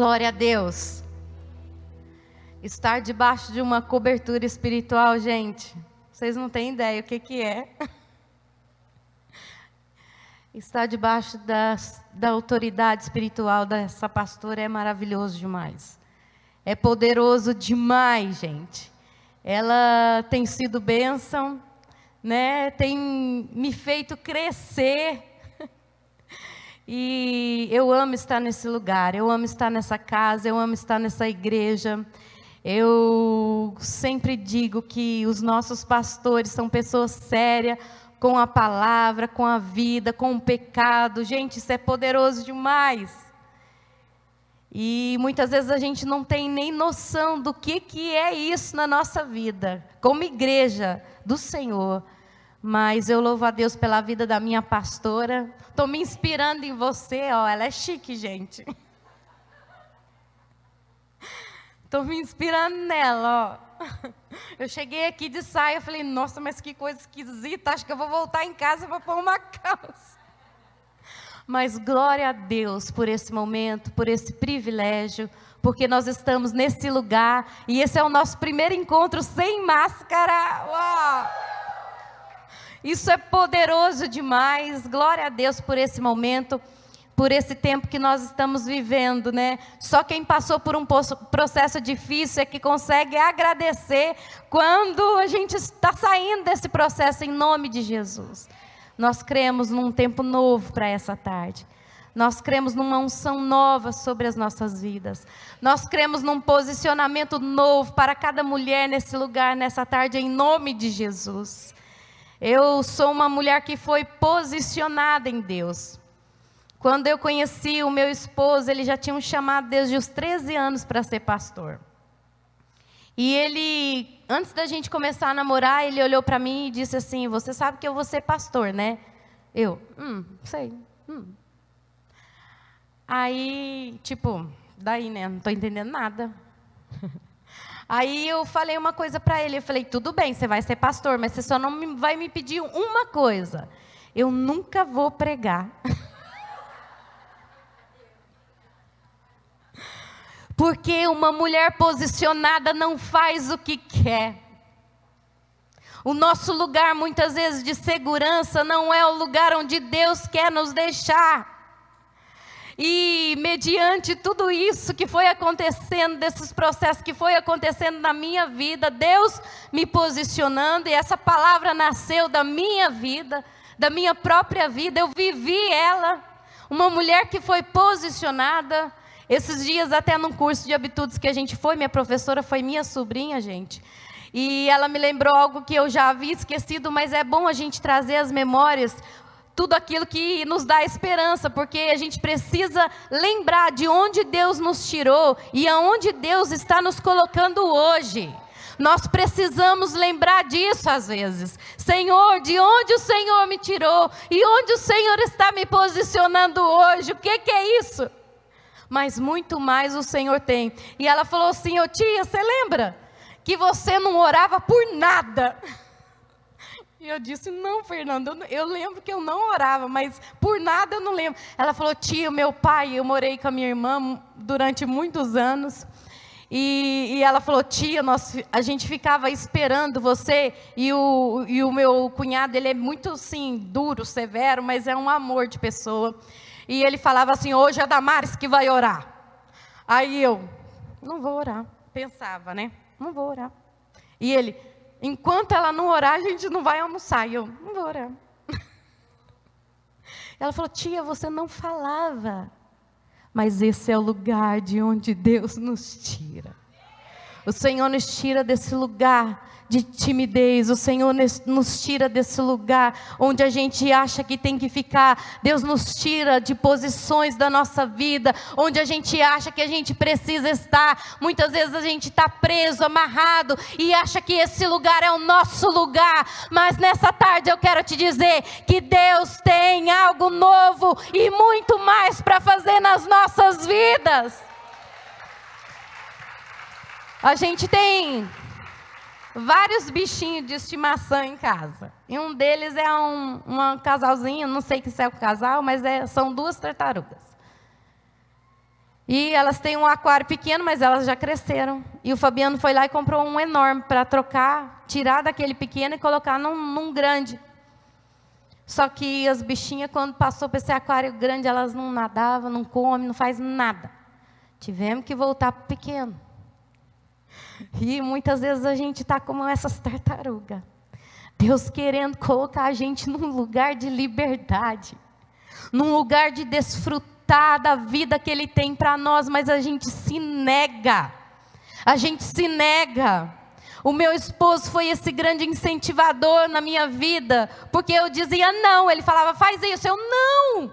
Glória a Deus. Estar debaixo de uma cobertura espiritual, gente, vocês não têm ideia o que, que é. Estar debaixo da, da autoridade espiritual dessa pastora é maravilhoso demais. É poderoso demais, gente. Ela tem sido bênção, né? tem me feito crescer e eu amo estar nesse lugar, eu amo estar nessa casa, eu amo estar nessa igreja. Eu sempre digo que os nossos pastores são pessoas sérias, com a palavra, com a vida, com o pecado. Gente, isso é poderoso demais. E muitas vezes a gente não tem nem noção do que, que é isso na nossa vida, como igreja do Senhor. Mas eu louvo a Deus pela vida da minha pastora. Estou me inspirando em você, ó. Ela é chique, gente. Estou me inspirando nela, ó. Eu cheguei aqui de saia, e falei, nossa, mas que coisa esquisita. Acho que eu vou voltar em casa para pôr uma calça. Mas glória a Deus por esse momento, por esse privilégio, porque nós estamos nesse lugar e esse é o nosso primeiro encontro sem máscara. Uau! Isso é poderoso demais. Glória a Deus por esse momento, por esse tempo que nós estamos vivendo, né? Só quem passou por um processo difícil é que consegue agradecer quando a gente está saindo desse processo em nome de Jesus. Nós cremos num tempo novo para essa tarde. Nós cremos numa unção nova sobre as nossas vidas. Nós cremos num posicionamento novo para cada mulher nesse lugar, nessa tarde, em nome de Jesus. Eu sou uma mulher que foi posicionada em Deus. Quando eu conheci o meu esposo, ele já tinha um chamado desde os 13 anos para ser pastor. E ele, antes da gente começar a namorar, ele olhou para mim e disse assim: Você sabe que eu vou ser pastor, né? Eu, hum, sei. Hum. Aí, tipo, daí, né? Não estou entendendo nada. Aí eu falei uma coisa para ele, eu falei, tudo bem, você vai ser pastor, mas você só não vai me pedir uma coisa. Eu nunca vou pregar. Porque uma mulher posicionada não faz o que quer. O nosso lugar, muitas vezes, de segurança não é o lugar onde Deus quer nos deixar. E mediante tudo isso que foi acontecendo, desses processos que foi acontecendo na minha vida, Deus me posicionando, e essa palavra nasceu da minha vida, da minha própria vida, eu vivi ela. Uma mulher que foi posicionada. Esses dias, até num curso de habitudes que a gente foi, minha professora foi minha sobrinha, gente. E ela me lembrou algo que eu já havia esquecido, mas é bom a gente trazer as memórias tudo aquilo que nos dá esperança, porque a gente precisa lembrar de onde Deus nos tirou e aonde Deus está nos colocando hoje. Nós precisamos lembrar disso às vezes. Senhor, de onde o Senhor me tirou e onde o Senhor está me posicionando hoje? O que, que é isso? Mas muito mais o Senhor tem. E ela falou assim: Ô tia, você lembra que você não orava por nada? E eu disse, não, Fernanda, eu lembro que eu não orava, mas por nada eu não lembro. Ela falou, tia, meu pai, eu morei com a minha irmã durante muitos anos. E, e ela falou, tia, nós, a gente ficava esperando você. E o, e o meu cunhado, ele é muito, sim, duro, severo, mas é um amor de pessoa. E ele falava assim, hoje é Damares que vai orar. Aí eu, não vou orar. Pensava, né? Não vou orar. E ele, Enquanto ela não orar, a gente não vai almoçar. E eu, não vou orar. Ela falou, tia, você não falava. Mas esse é o lugar de onde Deus nos tira. O Senhor nos tira desse lugar de timidez. O Senhor nos tira desse lugar onde a gente acha que tem que ficar. Deus nos tira de posições da nossa vida, onde a gente acha que a gente precisa estar. Muitas vezes a gente está preso, amarrado e acha que esse lugar é o nosso lugar. Mas nessa tarde eu quero te dizer que Deus tem algo novo e muito mais para fazer nas nossas vidas. A gente tem vários bichinhos de estimação em casa. E um deles é um, um casalzinho, não sei que se é o casal, mas é, são duas tartarugas. E elas têm um aquário pequeno, mas elas já cresceram. E o Fabiano foi lá e comprou um enorme para trocar, tirar daquele pequeno e colocar num, num grande. Só que as bichinhas, quando passou para esse aquário grande, elas não nadavam, não comem, não faz nada. Tivemos que voltar para o pequeno. E muitas vezes a gente está como essas tartarugas. Deus querendo colocar a gente num lugar de liberdade, num lugar de desfrutar da vida que Ele tem para nós, mas a gente se nega. A gente se nega. O meu esposo foi esse grande incentivador na minha vida, porque eu dizia não, ele falava, faz isso, eu não,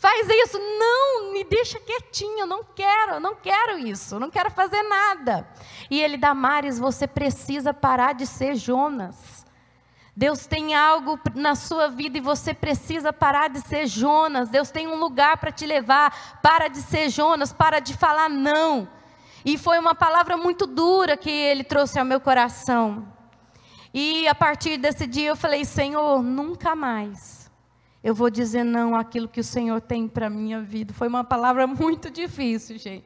faz isso, não, me deixa quietinho, eu não quero, eu não quero isso, eu não quero fazer nada. E ele, Damares, você precisa parar de ser Jonas. Deus tem algo na sua vida e você precisa parar de ser Jonas. Deus tem um lugar para te levar. Para de ser Jonas, para de falar não. E foi uma palavra muito dura que ele trouxe ao meu coração. E a partir desse dia eu falei: Senhor, nunca mais eu vou dizer não àquilo que o Senhor tem para a minha vida. Foi uma palavra muito difícil, gente.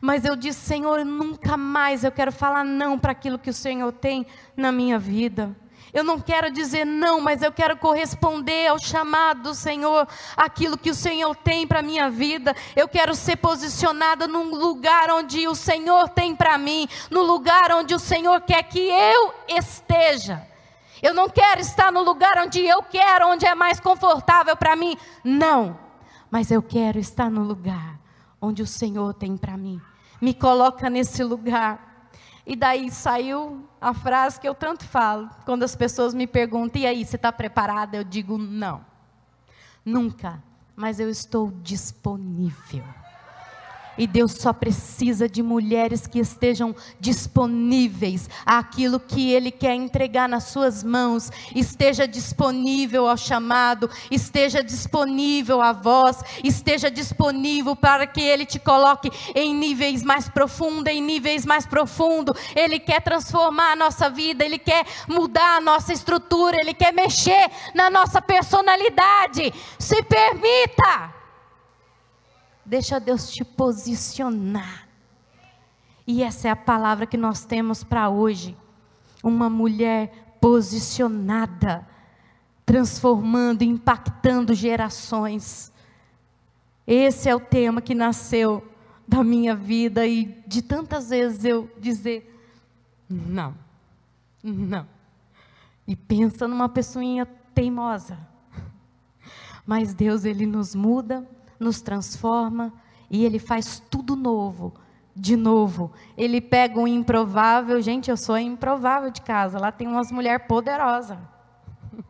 Mas eu disse: Senhor, nunca mais eu quero falar não para aquilo que o Senhor tem na minha vida. Eu não quero dizer não, mas eu quero corresponder ao chamado do Senhor, aquilo que o Senhor tem para a minha vida. Eu quero ser posicionada num lugar onde o Senhor tem para mim, no lugar onde o Senhor quer que eu esteja. Eu não quero estar no lugar onde eu quero, onde é mais confortável para mim. Não. Mas eu quero estar no lugar onde o Senhor tem para mim. Me coloca nesse lugar. E daí saiu a frase que eu tanto falo. Quando as pessoas me perguntam, e aí, você está preparada? Eu digo, não. Nunca. Mas eu estou disponível. E Deus só precisa de mulheres que estejam disponíveis àquilo que Ele quer entregar nas suas mãos. Esteja disponível ao chamado, esteja disponível à voz, esteja disponível para que Ele te coloque em níveis mais profundos, em níveis mais profundos. Ele quer transformar a nossa vida, Ele quer mudar a nossa estrutura, Ele quer mexer na nossa personalidade. Se permita. Deixa Deus te posicionar. E essa é a palavra que nós temos para hoje. Uma mulher posicionada, transformando, impactando gerações. Esse é o tema que nasceu da minha vida e de tantas vezes eu dizer não, não. E pensa numa pessoinha teimosa. Mas Deus, Ele nos muda nos transforma e Ele faz tudo novo, de novo. Ele pega um improvável, gente, eu sou improvável de casa, lá tem umas mulheres poderosas.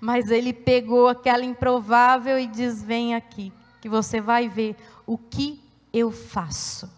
Mas Ele pegou aquela improvável e diz: Vem aqui, que você vai ver o que eu faço.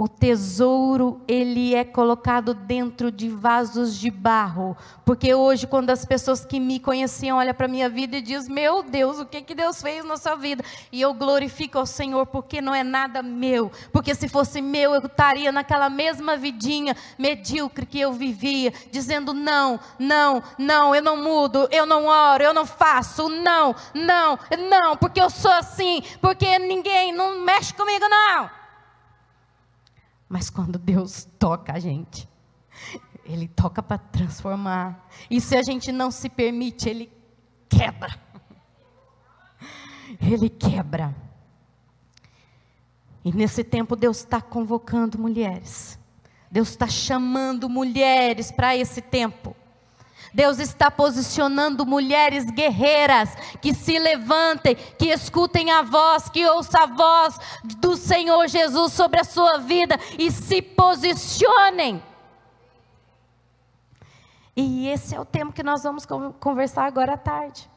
O tesouro, ele é colocado dentro de vasos de barro. Porque hoje, quando as pessoas que me conheciam olham para a minha vida e dizem: Meu Deus, o que, que Deus fez na sua vida? E eu glorifico ao Senhor, porque não é nada meu. Porque se fosse meu, eu estaria naquela mesma vidinha medíocre que eu vivia, dizendo: Não, não, não, eu não mudo, eu não oro, eu não faço, não, não, não, porque eu sou assim, porque ninguém não mexe comigo, não. Mas quando Deus toca a gente, Ele toca para transformar. E se a gente não se permite, Ele quebra. Ele quebra. E nesse tempo Deus está convocando mulheres. Deus está chamando mulheres para esse tempo. Deus está posicionando mulheres guerreiras que se levantem, que escutem a voz, que ouçam a voz do Senhor Jesus sobre a sua vida e se posicionem. E esse é o tema que nós vamos conversar agora à tarde,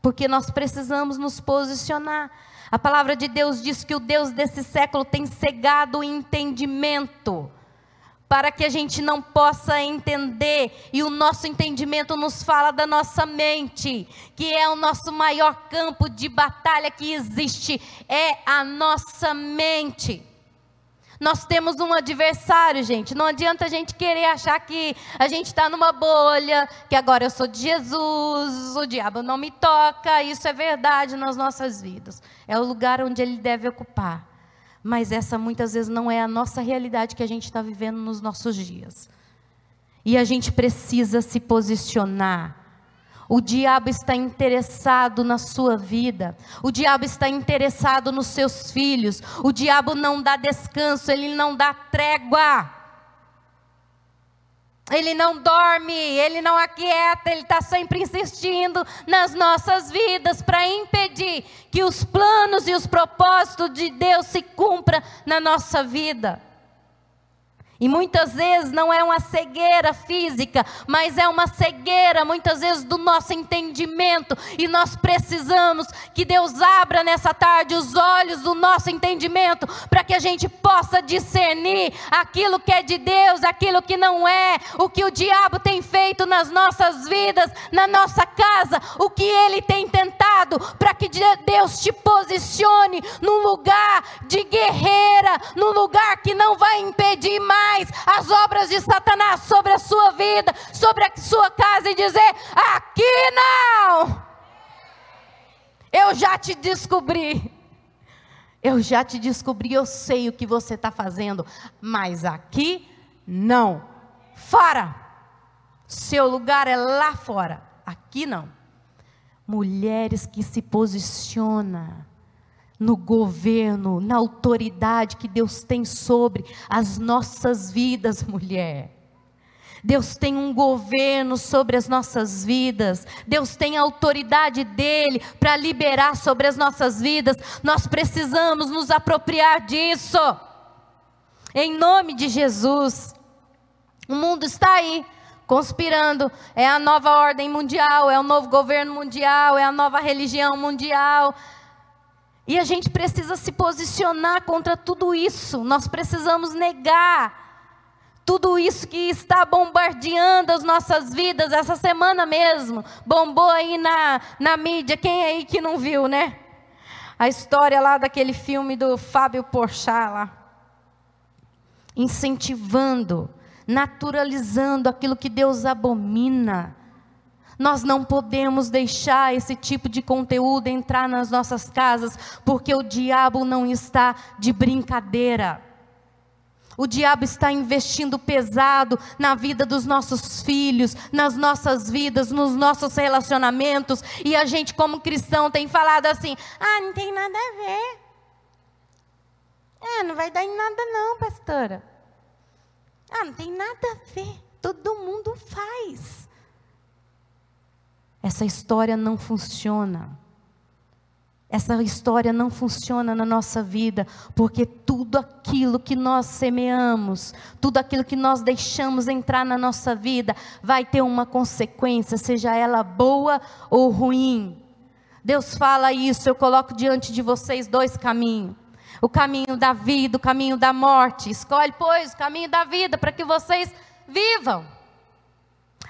porque nós precisamos nos posicionar. A palavra de Deus diz que o Deus desse século tem cegado o entendimento para que a gente não possa entender, e o nosso entendimento nos fala da nossa mente, que é o nosso maior campo de batalha que existe, é a nossa mente. Nós temos um adversário, gente. Não adianta a gente querer achar que a gente está numa bolha, que agora eu sou de Jesus, o diabo não me toca. Isso é verdade nas nossas vidas. é o lugar onde ele deve ocupar. Mas essa muitas vezes não é a nossa realidade que a gente está vivendo nos nossos dias. E a gente precisa se posicionar. O diabo está interessado na sua vida. O diabo está interessado nos seus filhos. O diabo não dá descanso, ele não dá trégua. Ele não dorme, ele não aquieta, ele está sempre insistindo nas nossas vidas para impedir que os planos e os propósitos de Deus se cumpram na nossa vida. E muitas vezes não é uma cegueira física, mas é uma cegueira, muitas vezes, do nosso entendimento. E nós precisamos que Deus abra nessa tarde os olhos do nosso entendimento, para que a gente possa discernir aquilo que é de Deus, aquilo que não é, o que o diabo tem feito nas nossas vidas, na nossa casa, o que ele tem tentado, para que Deus te posicione num lugar de guerreira, num lugar que não vai impedir mais as obras de Satanás sobre a sua vida, sobre a sua casa e dizer: aqui não. Eu já te descobri. Eu já te descobri, eu sei o que você está fazendo, mas aqui não. Fora. Seu lugar é lá fora, aqui não. Mulheres que se posicionam no governo, na autoridade que Deus tem sobre as nossas vidas, mulher. Deus tem um governo sobre as nossas vidas, Deus tem a autoridade dele para liberar sobre as nossas vidas, nós precisamos nos apropriar disso, em nome de Jesus. O mundo está aí, conspirando, é a nova ordem mundial, é o novo governo mundial, é a nova religião mundial, e a gente precisa se posicionar contra tudo isso. Nós precisamos negar tudo isso que está bombardeando as nossas vidas. Essa semana mesmo, bombou aí na, na mídia. Quem aí que não viu, né? A história lá daquele filme do Fábio Porchat lá. Incentivando, naturalizando aquilo que Deus abomina. Nós não podemos deixar esse tipo de conteúdo entrar nas nossas casas, porque o diabo não está de brincadeira. O diabo está investindo pesado na vida dos nossos filhos, nas nossas vidas, nos nossos relacionamentos, e a gente, como cristão, tem falado assim: ah, não tem nada a ver. É, não vai dar em nada, não, pastora. Ah, não tem nada a ver. Todo mundo faz. Essa história não funciona. Essa história não funciona na nossa vida, porque tudo aquilo que nós semeamos, tudo aquilo que nós deixamos entrar na nossa vida, vai ter uma consequência, seja ela boa ou ruim. Deus fala isso, eu coloco diante de vocês dois caminhos: o caminho da vida, o caminho da morte. Escolhe, pois, o caminho da vida para que vocês vivam.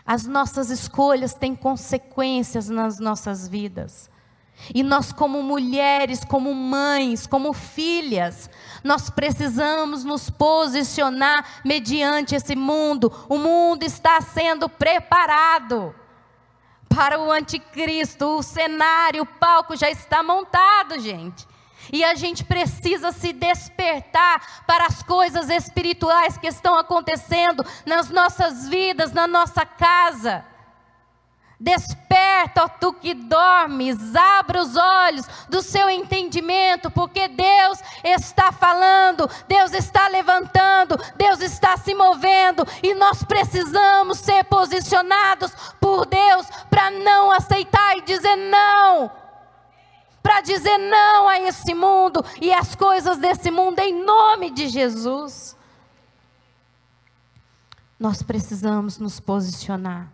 As nossas escolhas têm consequências nas nossas vidas. E nós, como mulheres, como mães, como filhas, nós precisamos nos posicionar mediante esse mundo. O mundo está sendo preparado para o anticristo. O cenário, o palco já está montado, gente. E a gente precisa se despertar para as coisas espirituais que estão acontecendo nas nossas vidas, na nossa casa. Desperta, ó tu que dormes, abra os olhos do seu entendimento, porque Deus está falando, Deus está levantando, Deus está se movendo, e nós precisamos ser posicionados por Deus para não aceitar e dizer não para dizer não a esse mundo e às coisas desse mundo, em nome de Jesus. Nós precisamos nos posicionar.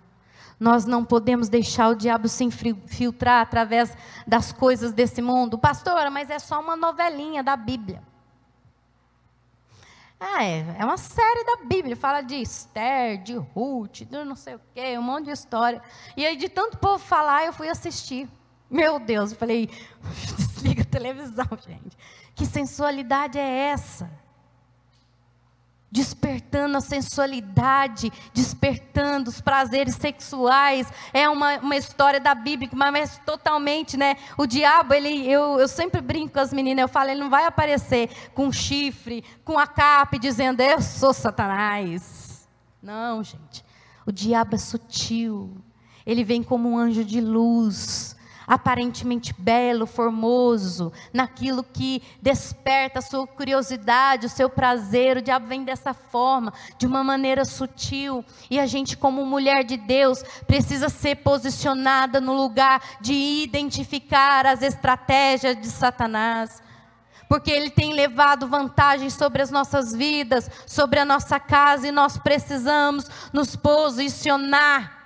Nós não podemos deixar o diabo se infiltrar através das coisas desse mundo. Pastora, mas é só uma novelinha da Bíblia. Ah, é, é uma série da Bíblia, fala de Esther, de Ruth, de não sei o quê, um monte de história. E aí, de tanto povo falar, eu fui assistir. Meu Deus, eu falei, desliga a televisão, gente. Que sensualidade é essa? despertando a sensualidade, despertando os prazeres sexuais. É uma, uma história da Bíblia, mas totalmente, né? O diabo, ele, eu, eu sempre brinco com as meninas, eu falo, ele não vai aparecer com chifre, com a capa, dizendo, eu sou Satanás. Não, gente. O diabo é sutil. Ele vem como um anjo de luz aparentemente belo, formoso, naquilo que desperta a sua curiosidade, o seu prazer. O diabo vem dessa forma, de uma maneira sutil. E a gente, como mulher de Deus, precisa ser posicionada no lugar de identificar as estratégias de Satanás. Porque ele tem levado vantagem sobre as nossas vidas, sobre a nossa casa, e nós precisamos nos posicionar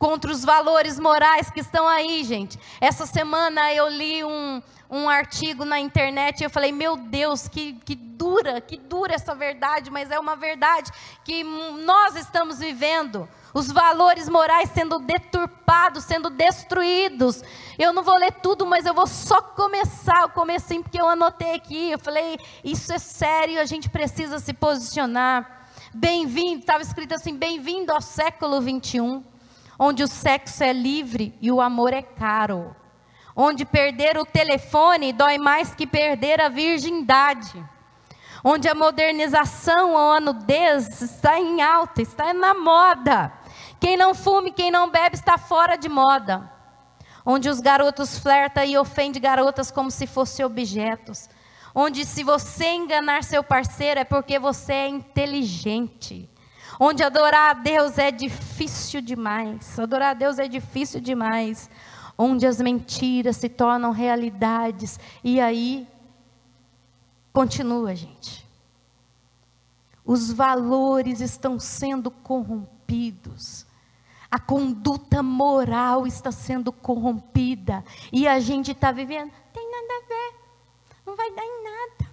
contra os valores morais que estão aí, gente. Essa semana eu li um, um artigo na internet e eu falei, meu Deus, que, que dura, que dura essa verdade, mas é uma verdade que nós estamos vivendo. Os valores morais sendo deturpados, sendo destruídos. Eu não vou ler tudo, mas eu vou só começar o comecinho, porque eu anotei aqui. Eu falei, isso é sério, a gente precisa se posicionar. Bem-vindo, estava escrito assim: bem-vindo ao século 21 onde o sexo é livre e o amor é caro, onde perder o telefone dói mais que perder a virgindade, onde a modernização ou a nudez está em alta, está na moda. Quem não fume, quem não bebe está fora de moda. Onde os garotos flertam e ofendem garotas como se fossem objetos. Onde se você enganar seu parceiro é porque você é inteligente onde adorar a Deus é difícil demais. Adorar a Deus é difícil demais. Onde as mentiras se tornam realidades. E aí, continua, gente. Os valores estão sendo corrompidos. A conduta moral está sendo corrompida. E a gente está vivendo, tem nada a ver, não vai dar em nada.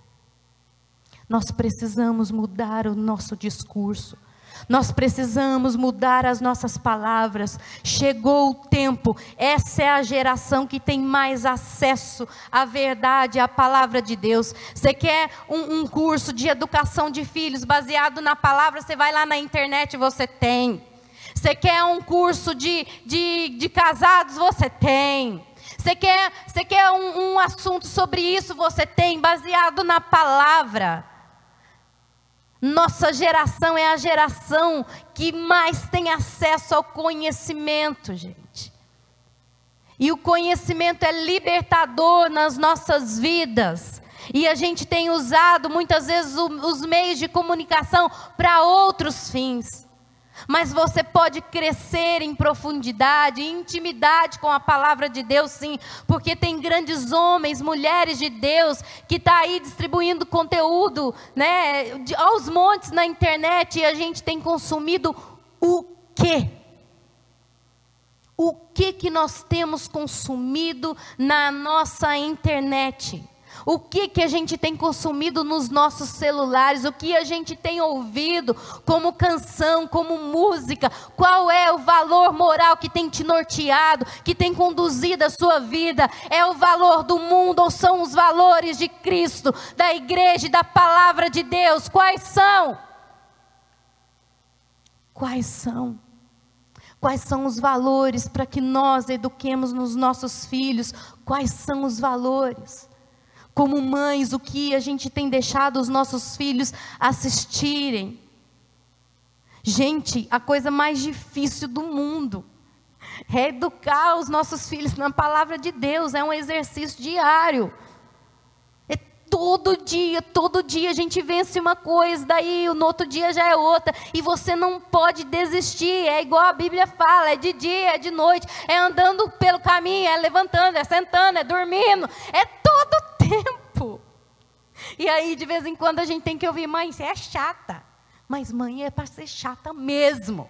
Nós precisamos mudar o nosso discurso. Nós precisamos mudar as nossas palavras. Chegou o tempo. Essa é a geração que tem mais acesso à verdade, à palavra de Deus. Você quer um, um curso de educação de filhos baseado na palavra? Você vai lá na internet, você tem. Você quer um curso de, de, de casados? Você tem. Você quer, você quer um, um assunto sobre isso? Você tem, baseado na palavra. Nossa geração é a geração que mais tem acesso ao conhecimento, gente. E o conhecimento é libertador nas nossas vidas. E a gente tem usado muitas vezes os meios de comunicação para outros fins. Mas você pode crescer em profundidade, em intimidade com a palavra de Deus, sim, porque tem grandes homens, mulheres de Deus que estão tá aí distribuindo conteúdo, né, aos montes na internet e a gente tem consumido o quê? O que que nós temos consumido na nossa internet? O que, que a gente tem consumido nos nossos celulares, o que a gente tem ouvido como canção, como música, qual é o valor moral que tem te norteado, que tem conduzido a sua vida, é o valor do mundo ou são os valores de Cristo, da igreja e da palavra de Deus? Quais são? Quais são? Quais são os valores para que nós eduquemos nos nossos filhos? Quais são os valores? Como mães, o que a gente tem deixado os nossos filhos assistirem. Gente, a coisa mais difícil do mundo é educar os nossos filhos na palavra de Deus, é um exercício diário. É todo dia, todo dia a gente vence uma coisa, daí no outro dia já é outra, e você não pode desistir, é igual a Bíblia fala, é de dia, é de noite, é andando pelo caminho, é levantando, é sentando, é dormindo, é todo tempo. E aí, de vez em quando, a gente tem que ouvir, mãe, você é chata. Mas mãe é para ser chata mesmo.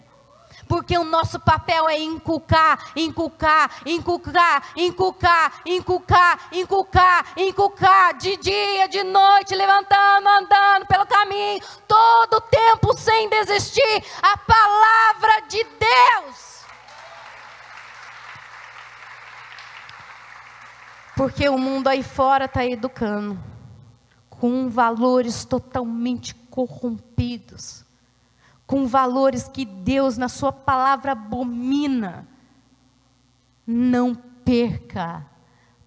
Porque o nosso papel é inculcar, inculcar, inculcar, inculcar, inculcar, inculcar, inculcar, de dia, de noite, levantando, andando pelo caminho, todo o tempo sem desistir, a palavra de Deus. Porque o mundo aí fora está educando com valores totalmente corrompidos, com valores que Deus, na Sua palavra, abomina. Não perca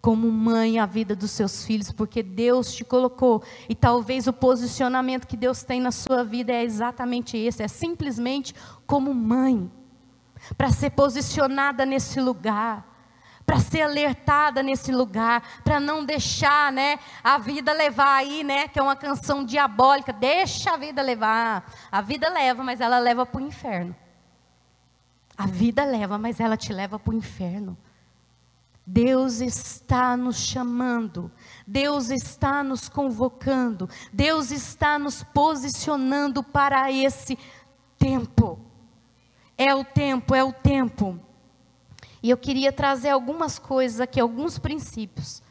como mãe a vida dos seus filhos, porque Deus te colocou e talvez o posicionamento que Deus tem na sua vida é exatamente esse, é simplesmente como mãe, para ser posicionada nesse lugar, para ser alertada nesse lugar, para não deixar, né, a vida levar aí, né, que é uma canção diabólica, deixa a vida levar. A vida leva, mas ela leva para o inferno. A vida leva, mas ela te leva para o inferno. Deus está nos chamando, Deus está nos convocando, Deus está nos posicionando para esse tempo. É o tempo, é o tempo. E eu queria trazer algumas coisas aqui, alguns princípios,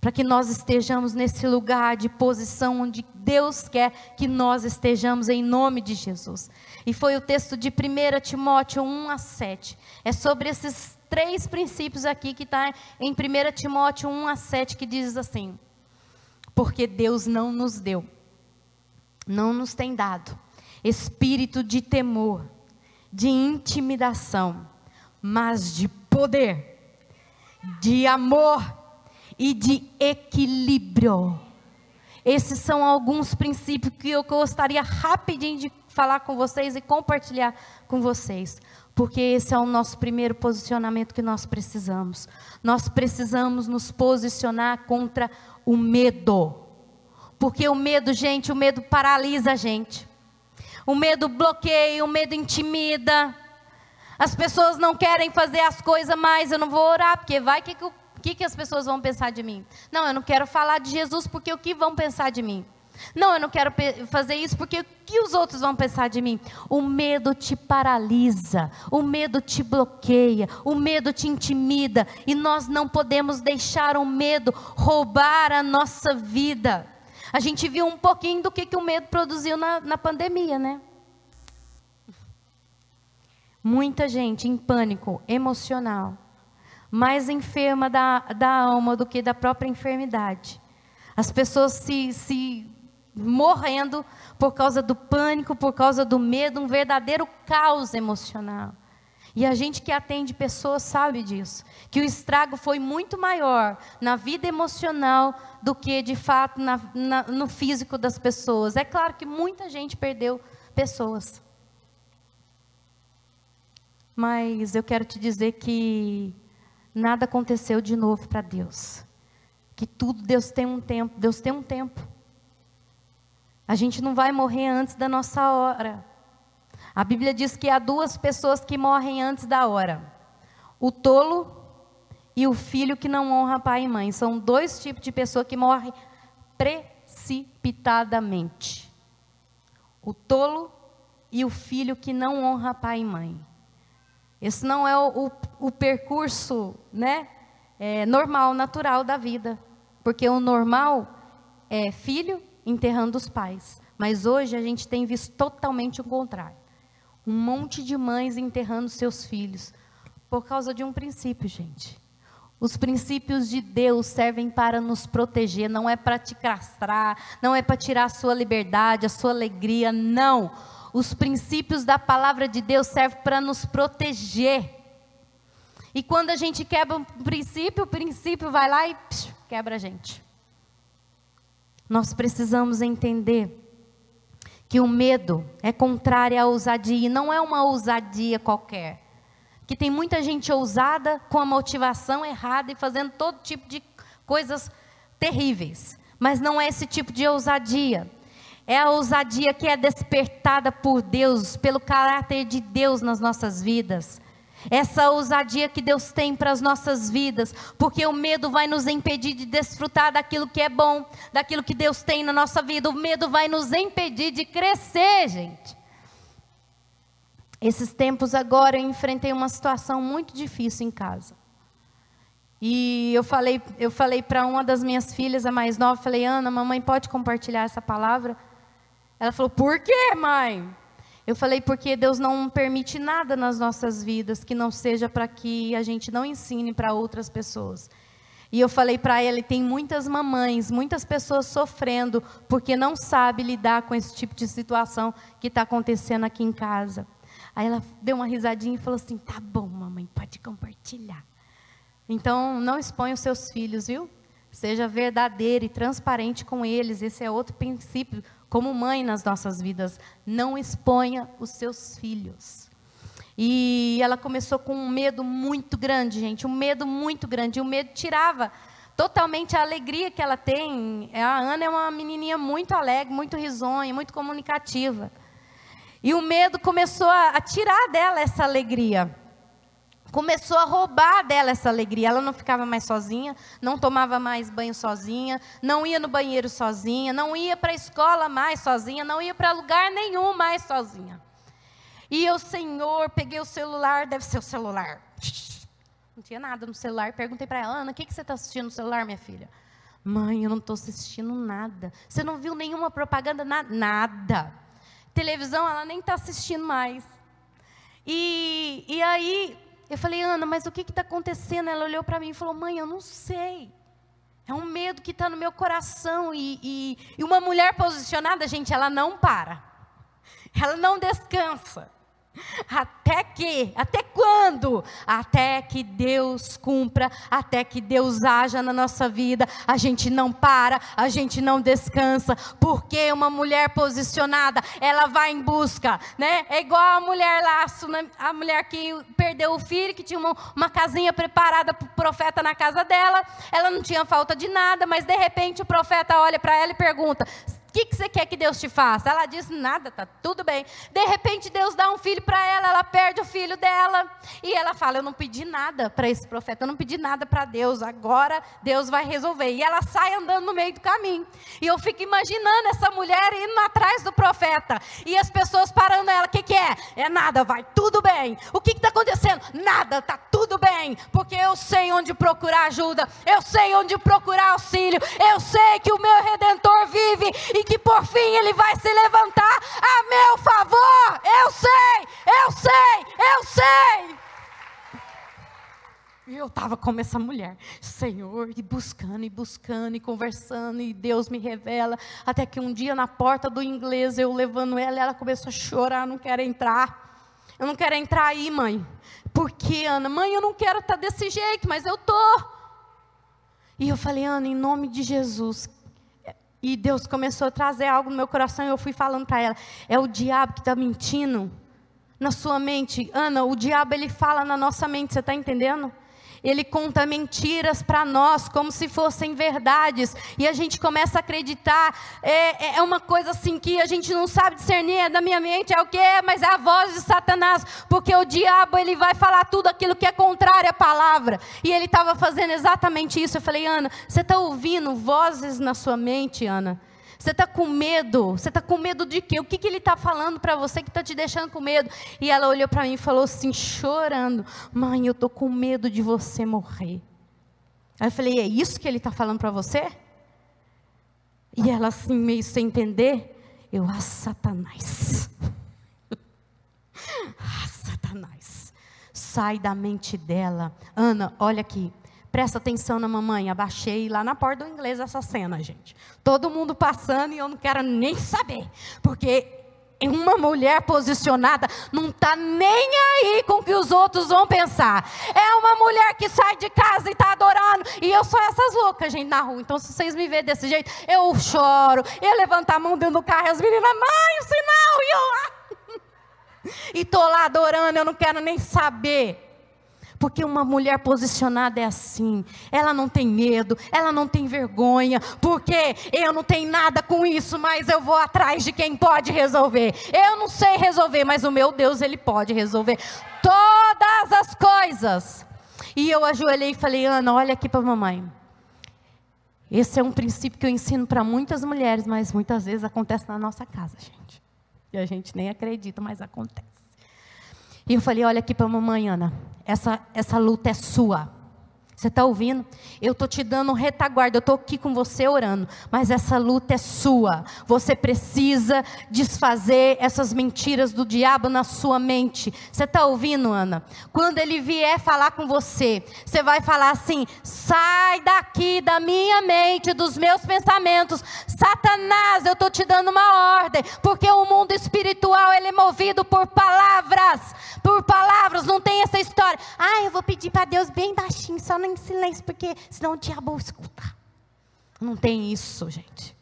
para que nós estejamos nesse lugar de posição onde Deus quer que nós estejamos em nome de Jesus. E foi o texto de 1 Timóteo 1 a 7. É sobre esses três princípios aqui que está em 1 Timóteo 1 a 7, que diz assim: Porque Deus não nos deu, não nos tem dado espírito de temor, de intimidação, mas de poder, de amor e de equilíbrio. Esses são alguns princípios que eu gostaria rapidinho de falar com vocês e compartilhar com vocês porque esse é o nosso primeiro posicionamento que nós precisamos. Nós precisamos nos posicionar contra o medo. Porque o medo, gente, o medo paralisa a gente. O medo bloqueia, o medo intimida. As pessoas não querem fazer as coisas mais. Eu não vou orar, porque vai que, que, que as pessoas vão pensar de mim? Não, eu não quero falar de Jesus, porque o que vão pensar de mim? Não, eu não quero fazer isso porque o que os outros vão pensar de mim? O medo te paralisa, o medo te bloqueia, o medo te intimida e nós não podemos deixar o medo roubar a nossa vida. A gente viu um pouquinho do que, que o medo produziu na, na pandemia, né? Muita gente em pânico emocional, mais enferma da, da alma do que da própria enfermidade. As pessoas se, se morrendo por causa do pânico, por causa do medo, um verdadeiro caos emocional. E a gente que atende pessoas sabe disso, que o estrago foi muito maior na vida emocional do que de fato na, na, no físico das pessoas. É claro que muita gente perdeu pessoas. Mas eu quero te dizer que nada aconteceu de novo para Deus. Que tudo Deus tem um tempo, Deus tem um tempo. A gente não vai morrer antes da nossa hora. A Bíblia diz que há duas pessoas que morrem antes da hora: o tolo e o filho que não honra pai e mãe. São dois tipos de pessoa que morrem precipitadamente: o tolo e o filho que não honra pai e mãe. Esse não é o, o, o percurso né, é, normal, natural da vida. Porque o normal é filho enterrando os pais. Mas hoje a gente tem visto totalmente o contrário. Um monte de mães enterrando seus filhos por causa de um princípio, gente. Os princípios de Deus servem para nos proteger, não é para te castrar, não é para tirar a sua liberdade, a sua alegria, não. Os princípios da palavra de Deus servem para nos proteger. E quando a gente quebra um princípio, o princípio vai lá e psh, quebra a gente. Nós precisamos entender que o medo é contrário à ousadia, e não é uma ousadia qualquer. Que tem muita gente ousada com a motivação errada e fazendo todo tipo de coisas terríveis. Mas não é esse tipo de ousadia. É a ousadia que é despertada por Deus, pelo caráter de Deus nas nossas vidas essa ousadia que Deus tem para as nossas vidas, porque o medo vai nos impedir de desfrutar daquilo que é bom, daquilo que Deus tem na nossa vida. O medo vai nos impedir de crescer, gente. Esses tempos agora eu enfrentei uma situação muito difícil em casa. E eu falei, eu falei para uma das minhas filhas, a mais nova, falei: "Ana, mamãe pode compartilhar essa palavra?" Ela falou: "Por quê, mãe?" Eu falei porque Deus não permite nada nas nossas vidas que não seja para que a gente não ensine para outras pessoas. E eu falei para ela, tem muitas mamães, muitas pessoas sofrendo porque não sabe lidar com esse tipo de situação que está acontecendo aqui em casa. Aí ela deu uma risadinha e falou assim: "Tá bom, mamãe, pode compartilhar". Então, não exponha os seus filhos, viu? Seja verdadeira e transparente com eles. Esse é outro princípio, como mãe nas nossas vidas. Não exponha os seus filhos. E ela começou com um medo muito grande, gente, um medo muito grande. E o medo tirava totalmente a alegria que ela tem. A Ana é uma menininha muito alegre, muito risonha, muito comunicativa. E o medo começou a, a tirar dela essa alegria. Começou a roubar dela essa alegria. Ela não ficava mais sozinha, não tomava mais banho sozinha, não ia no banheiro sozinha, não ia para a escola mais sozinha, não ia para lugar nenhum mais sozinha. E eu, Senhor, peguei o celular, deve ser o celular. Não tinha nada no celular. Perguntei para ela, Ana, o que, que você está assistindo no celular, minha filha? Mãe, eu não estou assistindo nada. Você não viu nenhuma propaganda? Na, nada. Televisão, ela nem está assistindo mais. E, e aí, eu falei, Ana, mas o que está acontecendo? Ela olhou para mim e falou, mãe, eu não sei. É um medo que está no meu coração. E, e, e uma mulher posicionada, gente, ela não para. Ela não descansa. Até que, até quando? Até que Deus cumpra, até que Deus haja na nossa vida. A gente não para, a gente não descansa, porque uma mulher posicionada, ela vai em busca, né? É igual a mulher né? a mulher que perdeu o filho, que tinha uma, uma casinha preparada para o profeta na casa dela. Ela não tinha falta de nada, mas de repente o profeta olha para ela e pergunta: que, que você quer que Deus te faça? Ela diz: Nada, tá tudo bem. De repente, Deus dá um filho para ela, ela perde o filho dela. E ela fala: Eu não pedi nada para esse profeta, eu não pedi nada para Deus, agora Deus vai resolver. E ela sai andando no meio do caminho. E eu fico imaginando essa mulher indo atrás do profeta. E as pessoas parando ela: O que, que é? É nada, vai tudo bem. O que está acontecendo? Nada, tá tudo bem. Porque eu sei onde procurar ajuda, eu sei onde procurar auxílio, eu sei que o meu redentor vive e que por fim ele vai se levantar a meu favor. Eu sei, eu sei, eu sei. E eu estava como essa mulher, Senhor, e buscando, e buscando, e conversando, e Deus me revela. Até que um dia na porta do inglês, eu levando ela, ela começou a chorar, não quero entrar. Eu não quero entrar aí, mãe. Por que, Ana? Mãe, eu não quero estar tá desse jeito, mas eu estou. E eu falei, Ana, em nome de Jesus, e Deus começou a trazer algo no meu coração e eu fui falando para ela: é o diabo que está mentindo na sua mente. Ana, o diabo ele fala na nossa mente, você está entendendo? Ele conta mentiras para nós como se fossem verdades, e a gente começa a acreditar, é, é, é uma coisa assim que a gente não sabe discernir, é da minha mente, é o que mas é a voz de Satanás, porque o diabo ele vai falar tudo aquilo que é contrário à palavra, e ele estava fazendo exatamente isso. Eu falei, Ana, você está ouvindo vozes na sua mente, Ana? Você está com medo? Você está com medo de quê? O que, que ele está falando para você que está te deixando com medo? E ela olhou para mim e falou assim, chorando: Mãe, eu estou com medo de você morrer. Aí eu falei: É isso que ele está falando para você? E ela, assim, meio sem entender: Eu, ah, Satanás. ah, Satanás. Sai da mente dela. Ana, olha aqui. Presta atenção na mamãe. Abaixei lá na porta do inglês essa cena, gente. Todo mundo passando e eu não quero nem saber. Porque uma mulher posicionada não está nem aí com o que os outros vão pensar. É uma mulher que sai de casa e está adorando. E eu sou essas loucas, gente, na rua. Então, se vocês me verem desse jeito, eu choro, eu levanto a mão dentro do carro e as meninas, mãe, o sinal, e eu e estou lá adorando, eu não quero nem saber. Porque uma mulher posicionada é assim, ela não tem medo, ela não tem vergonha, porque eu não tenho nada com isso, mas eu vou atrás de quem pode resolver. Eu não sei resolver, mas o meu Deus, ele pode resolver todas as coisas. E eu ajoelhei e falei: Ana, olha aqui para a mamãe. Esse é um princípio que eu ensino para muitas mulheres, mas muitas vezes acontece na nossa casa, gente. E a gente nem acredita, mas acontece. E eu falei: olha aqui para a mamãe, Ana, essa, essa luta é sua. Você está ouvindo? Eu estou te dando retaguarda, eu estou aqui com você orando, mas essa luta é sua. Você precisa desfazer essas mentiras do diabo na sua mente. Você está ouvindo, Ana? Quando ele vier falar com você, você vai falar assim: sai daqui da minha mente, dos meus pensamentos. Satanás, eu estou te dando uma ordem, porque o mundo espiritual ele é movido por palavras, por palavras, não tem essa história. Ah, eu vou pedir para Deus bem baixinho, só em silêncio, porque senão o diabo escuta. Não tem isso, gente.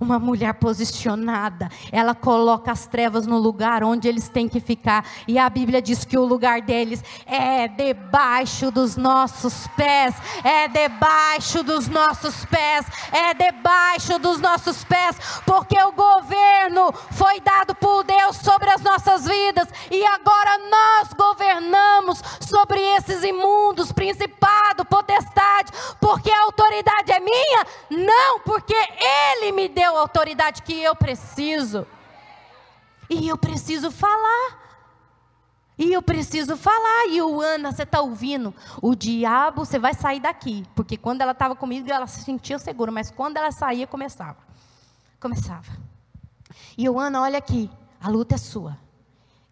Uma mulher posicionada, ela coloca as trevas no lugar onde eles têm que ficar. E a Bíblia diz que o lugar deles é debaixo dos nossos pés, é debaixo dos nossos pés, é debaixo dos nossos pés, porque o governo foi dado por Deus sobre as nossas vidas e agora nós governamos sobre esses imundos, potestade, porque a autoridade é minha? Não, porque Ele me deu a autoridade que eu preciso. E eu preciso falar. E eu preciso falar. E o Ana, você está ouvindo? O diabo, você vai sair daqui. Porque quando ela estava comigo, ela se sentia segura. Mas quando ela saía, começava. Começava. E o Ana, olha aqui. A luta é sua.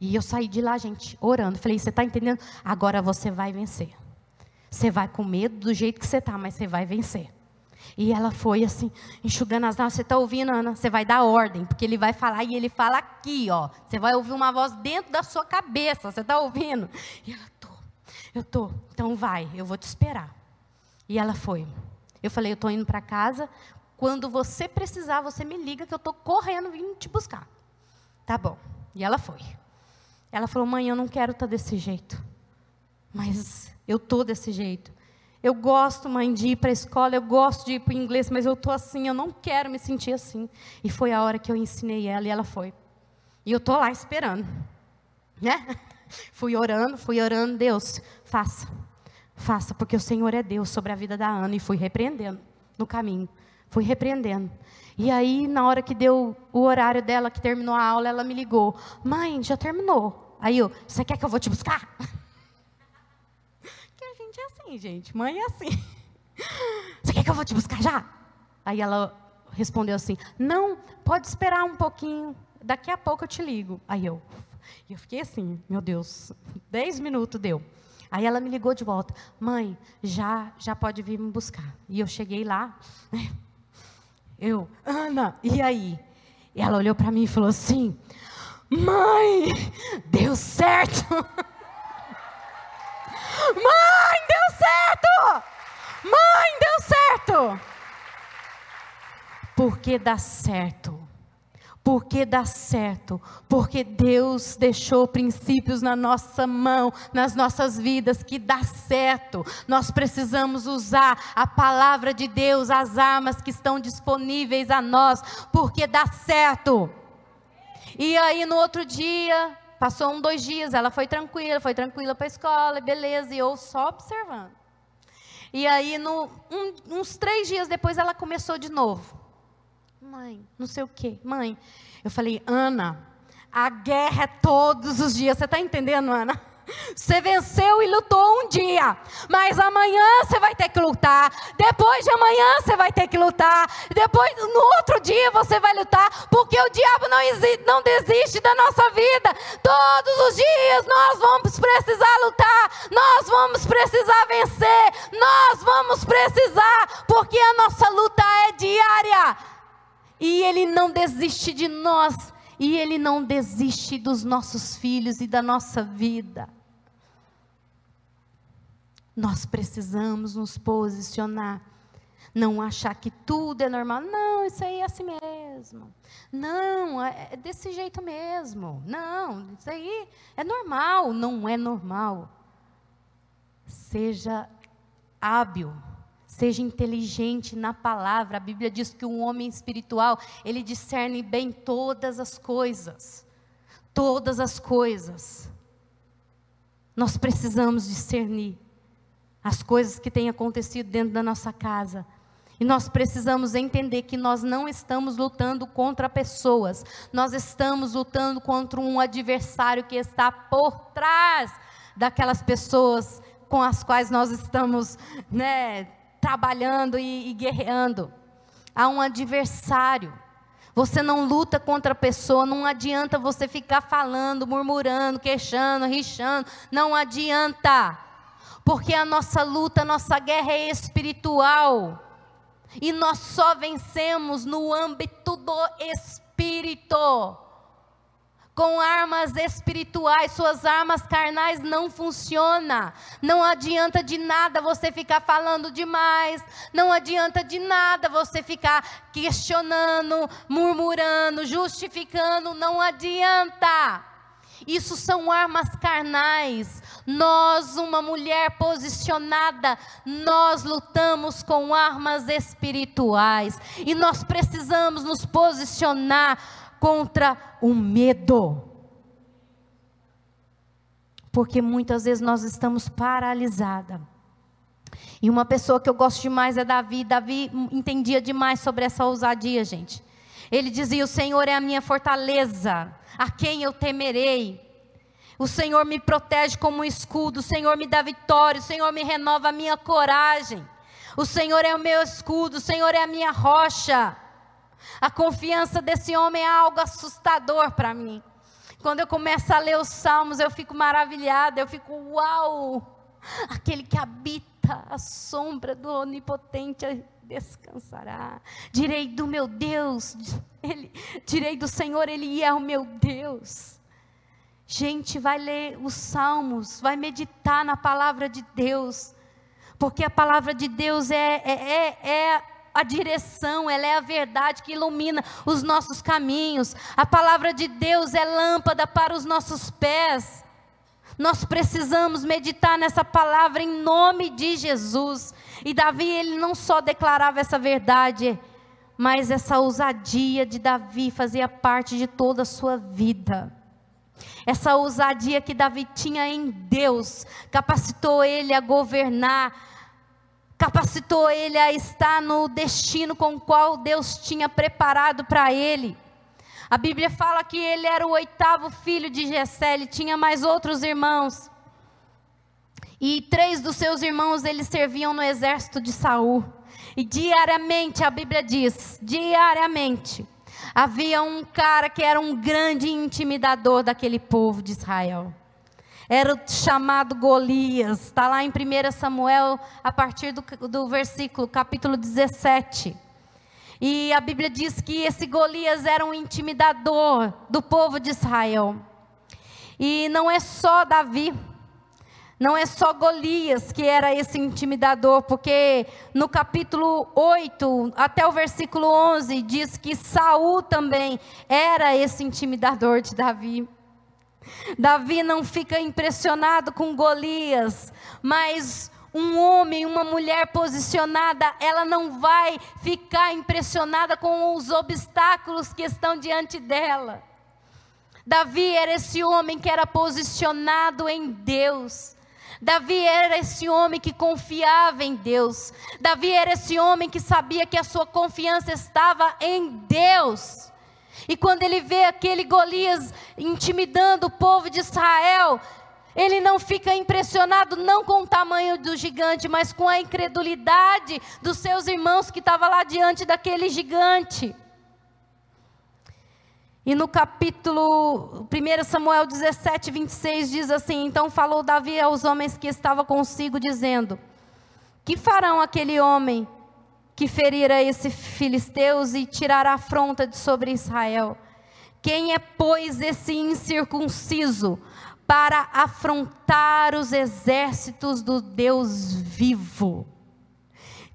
E eu saí de lá, gente, orando. Falei, você está entendendo? Agora você vai vencer. Você vai com medo do jeito que você está, mas você vai vencer. E ela foi assim, enxugando as lágrimas. Você está ouvindo, Ana? Você vai dar ordem, porque ele vai falar e ele fala aqui, ó. Você vai ouvir uma voz dentro da sua cabeça. Você está ouvindo? E ela, tô, eu tô. Então vai, eu vou te esperar. E ela foi. Eu falei, eu estou indo para casa. Quando você precisar, você me liga que eu estou correndo vindo te buscar. Tá bom. E ela foi. Ela falou, mãe, eu não quero estar tá desse jeito. Mas eu estou desse jeito. Eu gosto, mãe, de ir para a escola, eu gosto de ir para o inglês, mas eu estou assim, eu não quero me sentir assim. E foi a hora que eu ensinei ela e ela foi. E eu estou lá esperando. Né? Fui orando, fui orando, Deus, faça. Faça, porque o Senhor é Deus sobre a vida da Ana. E fui repreendendo no caminho. Fui repreendendo. E aí, na hora que deu o horário dela, que terminou a aula, ela me ligou. Mãe, já terminou. Aí eu, você quer que eu vou te buscar? assim, gente. Mãe é assim. Você quer que eu vou te buscar já? Aí ela respondeu assim: Não, pode esperar um pouquinho. Daqui a pouco eu te ligo. Aí eu, eu fiquei assim, meu Deus, dez minutos deu. Aí ela me ligou de volta, mãe, já, já pode vir me buscar. E eu cheguei lá, né? Eu, Ana, e aí? E ela olhou para mim e falou assim: Mãe, deu certo. Mãe! Mãe, deu certo! Porque dá certo. Porque dá certo, porque Deus deixou princípios na nossa mão, nas nossas vidas, que dá certo. Nós precisamos usar a palavra de Deus, as armas que estão disponíveis a nós, porque dá certo. E aí no outro dia, Passou um, dois dias, ela foi tranquila, foi tranquila para a escola, beleza, e eu só observando. E aí, no, um, uns três dias depois, ela começou de novo. Mãe, não sei o quê. Mãe, eu falei, Ana, a guerra é todos os dias. Você está entendendo, Ana? Você venceu e lutou um dia, mas amanhã você vai ter que lutar. Depois de amanhã você vai ter que lutar. Depois, no outro dia você vai lutar, porque o diabo não, existe, não desiste da nossa vida. Todos os dias nós vamos precisar lutar, nós vamos precisar vencer, nós vamos precisar, porque a nossa luta é diária. E Ele não desiste de nós, e Ele não desiste dos nossos filhos e da nossa vida. Nós precisamos nos posicionar. Não achar que tudo é normal. Não, isso aí é assim mesmo. Não, é, é desse jeito mesmo. Não, isso aí é normal. Não é normal. Seja hábil. Seja inteligente na palavra. A Bíblia diz que um homem espiritual, ele discerne bem todas as coisas. Todas as coisas. Nós precisamos discernir as coisas que têm acontecido dentro da nossa casa. E nós precisamos entender que nós não estamos lutando contra pessoas, nós estamos lutando contra um adversário que está por trás daquelas pessoas com as quais nós estamos né, trabalhando e, e guerreando. Há um adversário. Você não luta contra a pessoa, não adianta você ficar falando, murmurando, queixando, rixando, não adianta. Porque a nossa luta, a nossa guerra é espiritual. E nós só vencemos no âmbito do espírito com armas espirituais, suas armas carnais não funcionam. Não adianta de nada você ficar falando demais, não adianta de nada você ficar questionando, murmurando, justificando, não adianta. Isso são armas carnais. Nós, uma mulher posicionada, nós lutamos com armas espirituais. E nós precisamos nos posicionar contra o medo. Porque muitas vezes nós estamos paralisadas. E uma pessoa que eu gosto demais é Davi. Davi entendia demais sobre essa ousadia, gente. Ele dizia: O Senhor é a minha fortaleza, a quem eu temerei. O Senhor me protege como um escudo, o Senhor me dá vitória, o Senhor me renova a minha coragem. O Senhor é o meu escudo, o Senhor é a minha rocha. A confiança desse homem é algo assustador para mim. Quando eu começo a ler os salmos, eu fico maravilhada, eu fico, uau! Aquele que habita a sombra do onipotente descansará. Direi do meu Deus, ele, direi do Senhor, Ele é o meu Deus. Gente, vai ler os salmos, vai meditar na palavra de Deus, porque a palavra de Deus é, é, é, é a direção, ela é a verdade que ilumina os nossos caminhos. A palavra de Deus é lâmpada para os nossos pés. Nós precisamos meditar nessa palavra em nome de Jesus. E Davi, ele não só declarava essa verdade, mas essa ousadia de Davi fazia parte de toda a sua vida. Essa ousadia que Davi tinha em Deus capacitou ele a governar capacitou ele a estar no destino com o qual Deus tinha preparado para ele. A Bíblia fala que ele era o oitavo filho de Jessé, ele tinha mais outros irmãos. E três dos seus irmãos eles serviam no exército de Saul. E diariamente, a Bíblia diz, diariamente, havia um cara que era um grande intimidador daquele povo de Israel era o chamado Golias. Está lá em 1 Samuel, a partir do, do versículo, capítulo 17. E a Bíblia diz que esse Golias era um intimidador do povo de Israel. E não é só Davi, não é só Golias que era esse intimidador, porque no capítulo 8 até o versículo 11 diz que Saul também era esse intimidador de Davi. Davi não fica impressionado com Golias, mas um homem, uma mulher posicionada, ela não vai ficar impressionada com os obstáculos que estão diante dela. Davi era esse homem que era posicionado em Deus. Davi era esse homem que confiava em Deus. Davi era esse homem que sabia que a sua confiança estava em Deus. E quando ele vê aquele Golias intimidando o povo de Israel, ele não fica impressionado não com o tamanho do gigante, mas com a incredulidade dos seus irmãos que estavam lá diante daquele gigante. E no capítulo 1 Samuel 17, 26 diz assim: Então falou Davi aos homens que estavam consigo, dizendo: Que farão aquele homem que ferirá esse filisteus e tirará afronta de sobre Israel. Quem é, pois, esse incircunciso para afrontar os exércitos do Deus vivo?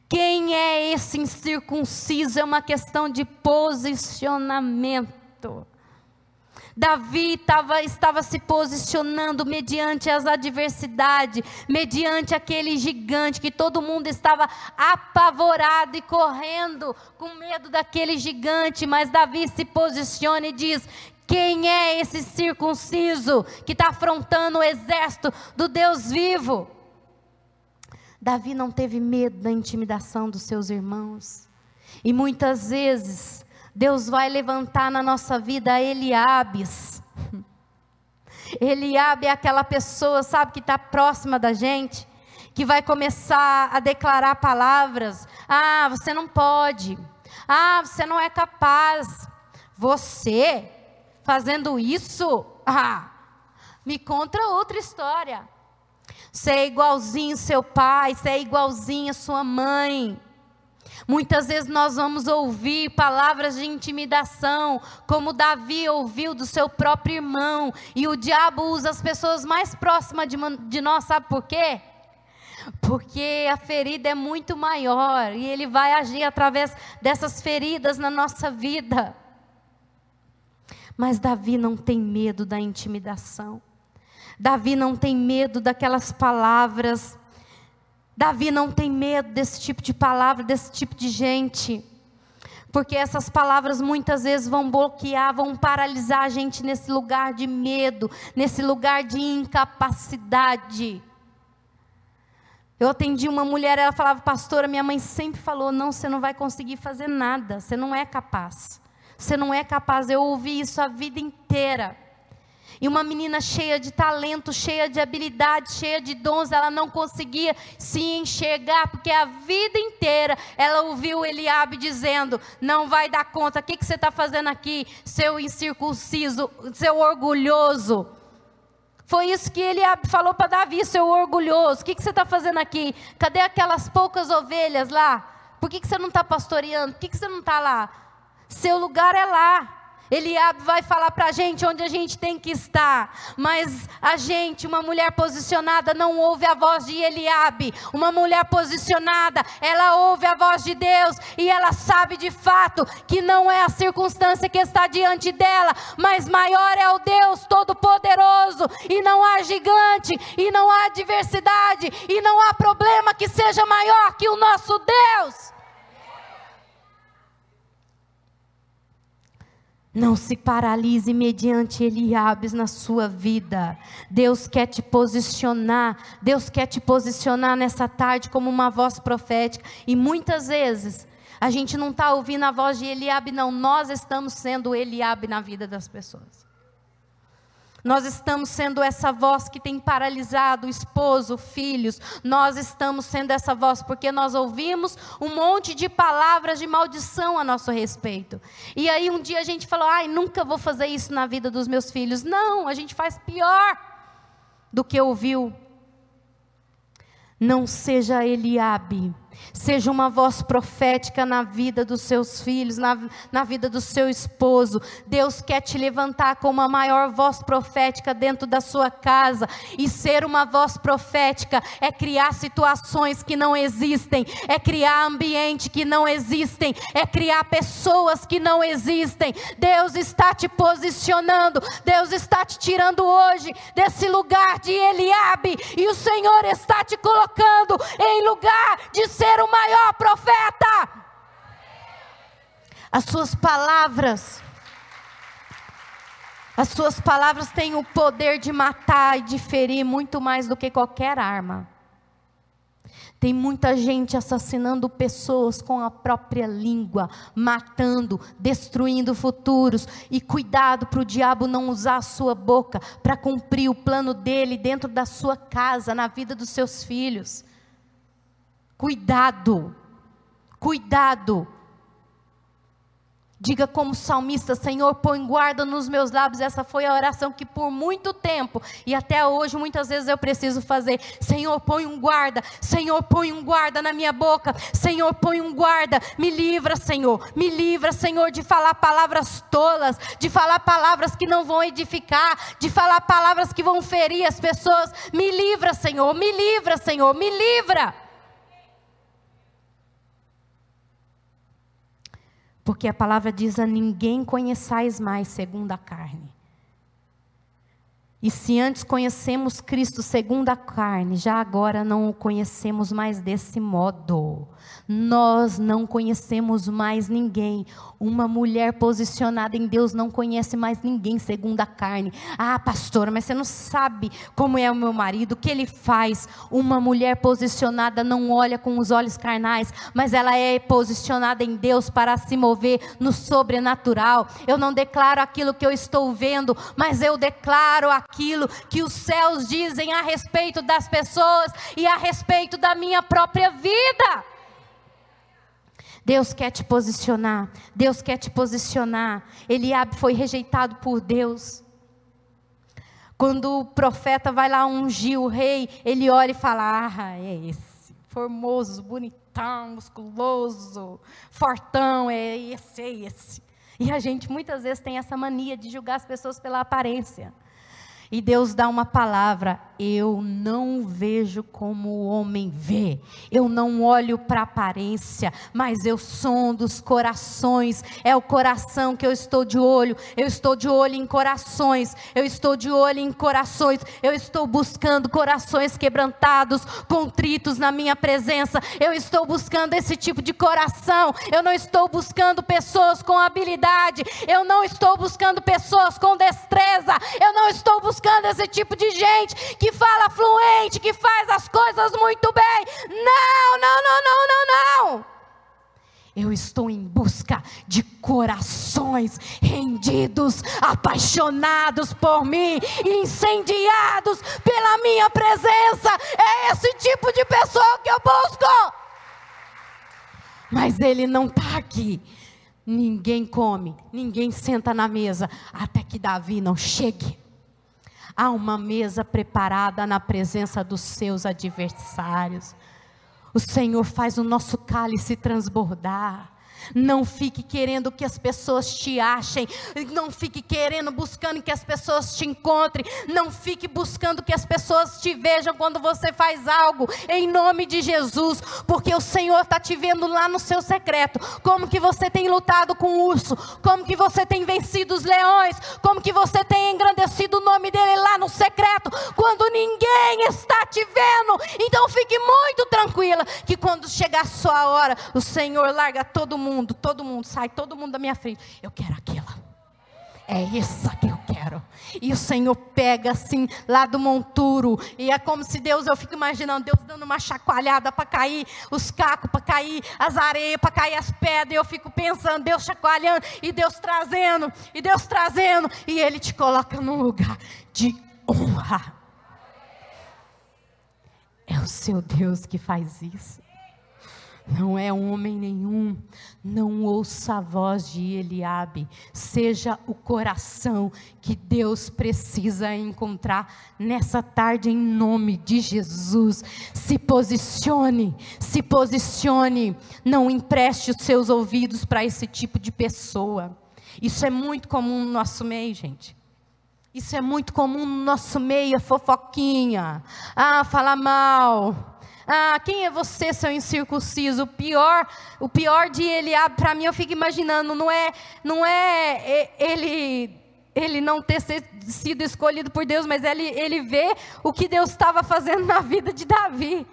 Quem é esse incircunciso? É uma questão de posicionamento. Davi tava, estava se posicionando mediante as adversidades, mediante aquele gigante que todo mundo estava apavorado e correndo com medo daquele gigante, mas Davi se posiciona e diz: quem é esse circunciso que está afrontando o exército do Deus vivo? Davi não teve medo da intimidação dos seus irmãos. E muitas vezes Deus vai levantar na nossa vida Eliabes. Eliabe é aquela pessoa, sabe, que está próxima da gente, que vai começar a declarar palavras. Ah, você não pode. Ah, você não é capaz. Você fazendo isso? Ah, me conta outra história. Você é igualzinho seu pai, você é igualzinho sua mãe. Muitas vezes nós vamos ouvir palavras de intimidação, como Davi ouviu do seu próprio irmão, e o diabo usa as pessoas mais próximas de, de nós, sabe por quê? Porque a ferida é muito maior e ele vai agir através dessas feridas na nossa vida. Mas Davi não tem medo da intimidação. Davi não tem medo daquelas palavras Davi não tem medo desse tipo de palavra, desse tipo de gente. Porque essas palavras muitas vezes vão bloquear, vão paralisar a gente nesse lugar de medo, nesse lugar de incapacidade. Eu atendi uma mulher, ela falava, pastora, minha mãe sempre falou: não, você não vai conseguir fazer nada, você não é capaz. Você não é capaz. Eu ouvi isso a vida inteira. E uma menina cheia de talento, cheia de habilidade, cheia de dons, ela não conseguia se enxergar, porque a vida inteira ela ouviu Eliabe dizendo: Não vai dar conta, o que, que você está fazendo aqui, seu incircunciso, seu orgulhoso? Foi isso que Eliabe falou para Davi, seu orgulhoso: O que, que você está fazendo aqui? Cadê aquelas poucas ovelhas lá? Por que, que você não está pastoreando? Por que, que você não está lá? Seu lugar é lá. Eliabe vai falar para a gente onde a gente tem que estar, mas a gente, uma mulher posicionada, não ouve a voz de Eliabe. Uma mulher posicionada, ela ouve a voz de Deus e ela sabe de fato que não é a circunstância que está diante dela, mas maior é o Deus Todo-Poderoso e não há gigante e não há adversidade e não há problema que seja maior que o nosso Deus. Não se paralise mediante Eliabes na sua vida. Deus quer te posicionar. Deus quer te posicionar nessa tarde como uma voz profética. E muitas vezes a gente não está ouvindo a voz de Eliabe, não. Nós estamos sendo Eliabe na vida das pessoas. Nós estamos sendo essa voz que tem paralisado o esposo, filhos. Nós estamos sendo essa voz porque nós ouvimos um monte de palavras de maldição a nosso respeito. E aí um dia a gente falou: "Ai, nunca vou fazer isso na vida dos meus filhos". Não, a gente faz pior do que ouviu. Não seja Eliabe Seja uma voz profética na vida dos seus filhos, na, na vida do seu esposo. Deus quer te levantar como a maior voz profética dentro da sua casa. E ser uma voz profética é criar situações que não existem, é criar ambiente que não existem, é criar pessoas que não existem. Deus está te posicionando, Deus está te tirando hoje desse lugar de Eliabe, e o Senhor está te colocando em lugar de ser ser o maior profeta. As suas palavras, as suas palavras têm o poder de matar e de ferir muito mais do que qualquer arma. Tem muita gente assassinando pessoas com a própria língua, matando, destruindo futuros. E cuidado para o diabo não usar a sua boca para cumprir o plano dele dentro da sua casa, na vida dos seus filhos. Cuidado, cuidado. Diga como salmista, Senhor, põe guarda nos meus lábios. Essa foi a oração que por muito tempo e até hoje muitas vezes eu preciso fazer. Senhor, põe um guarda. Senhor, põe um guarda na minha boca. Senhor, põe um guarda. Me livra, Senhor. Me livra, Senhor, de falar palavras tolas, de falar palavras que não vão edificar, de falar palavras que vão ferir as pessoas. Me livra, Senhor. Me livra, Senhor. Me livra. Porque a palavra diz: a ninguém conheçais mais segundo a carne. E se antes conhecemos Cristo segundo a carne, já agora não o conhecemos mais desse modo. Nós não conhecemos mais ninguém. Uma mulher posicionada em Deus não conhece mais ninguém segundo a carne. Ah, pastora, mas você não sabe como é o meu marido, o que ele faz. Uma mulher posicionada não olha com os olhos carnais, mas ela é posicionada em Deus para se mover no sobrenatural. Eu não declaro aquilo que eu estou vendo, mas eu declaro aquilo aquilo que os céus dizem a respeito das pessoas e a respeito da minha própria vida. Deus quer te posicionar, Deus quer te posicionar. Eliabe foi rejeitado por Deus. Quando o profeta vai lá ungir o rei, ele olha e fala: Ah, é esse, formoso, bonitão, musculoso, fortão, é esse, é esse. E a gente muitas vezes tem essa mania de julgar as pessoas pela aparência. E Deus dá uma palavra: eu não vejo como o homem vê, eu não olho para a aparência, mas eu som dos corações, é o coração que eu estou de olho, eu estou de olho em corações, eu estou de olho em corações, eu estou buscando corações quebrantados, contritos na minha presença, eu estou buscando esse tipo de coração, eu não estou buscando pessoas com habilidade, eu não estou buscando pessoas com destreza, eu não estou buscando esse tipo de gente que fala fluente, que faz as coisas muito bem. Não, não, não, não, não, não. Eu estou em busca de corações rendidos, apaixonados por mim, incendiados pela minha presença. É esse tipo de pessoa que eu busco. Mas ele não está aqui. Ninguém come, ninguém senta na mesa até que Davi não chegue. Há uma mesa preparada na presença dos seus adversários. O Senhor faz o nosso cálice transbordar. Não fique querendo que as pessoas te achem. Não fique querendo, buscando que as pessoas te encontrem. Não fique buscando que as pessoas te vejam quando você faz algo. Em nome de Jesus. Porque o Senhor está te vendo lá no seu secreto. Como que você tem lutado com o urso. Como que você tem vencido os leões. Como que você tem engrandecido o nome dele lá no secreto. Quando ninguém está te vendo. Então fique muito tranquila. Que quando chegar a sua hora, o Senhor larga todo mundo mundo, todo mundo, sai todo mundo da minha frente. Eu quero aquela. É essa que eu quero. E o Senhor pega assim, lá do monturo. E é como se Deus, eu fico imaginando Deus dando uma chacoalhada para cair os cacos, para cair as areias, para cair as pedras. E eu fico pensando, Deus chacoalhando, e Deus trazendo, e Deus trazendo. E Ele te coloca num lugar de honra. É o seu Deus que faz isso não é homem nenhum, não ouça a voz de Eliabe, seja o coração que Deus precisa encontrar nessa tarde em nome de Jesus. Se posicione, se posicione, não empreste os seus ouvidos para esse tipo de pessoa. Isso é muito comum no nosso meio, gente. Isso é muito comum no nosso meio, a fofoquinha. Ah, falar mal ah, quem é você, seu incircunciso? O pior, o pior de ele, para mim eu fico imaginando, não é, não é ele ele não ter sido escolhido por Deus, mas ele, ele vê o que Deus estava fazendo na vida de Davi.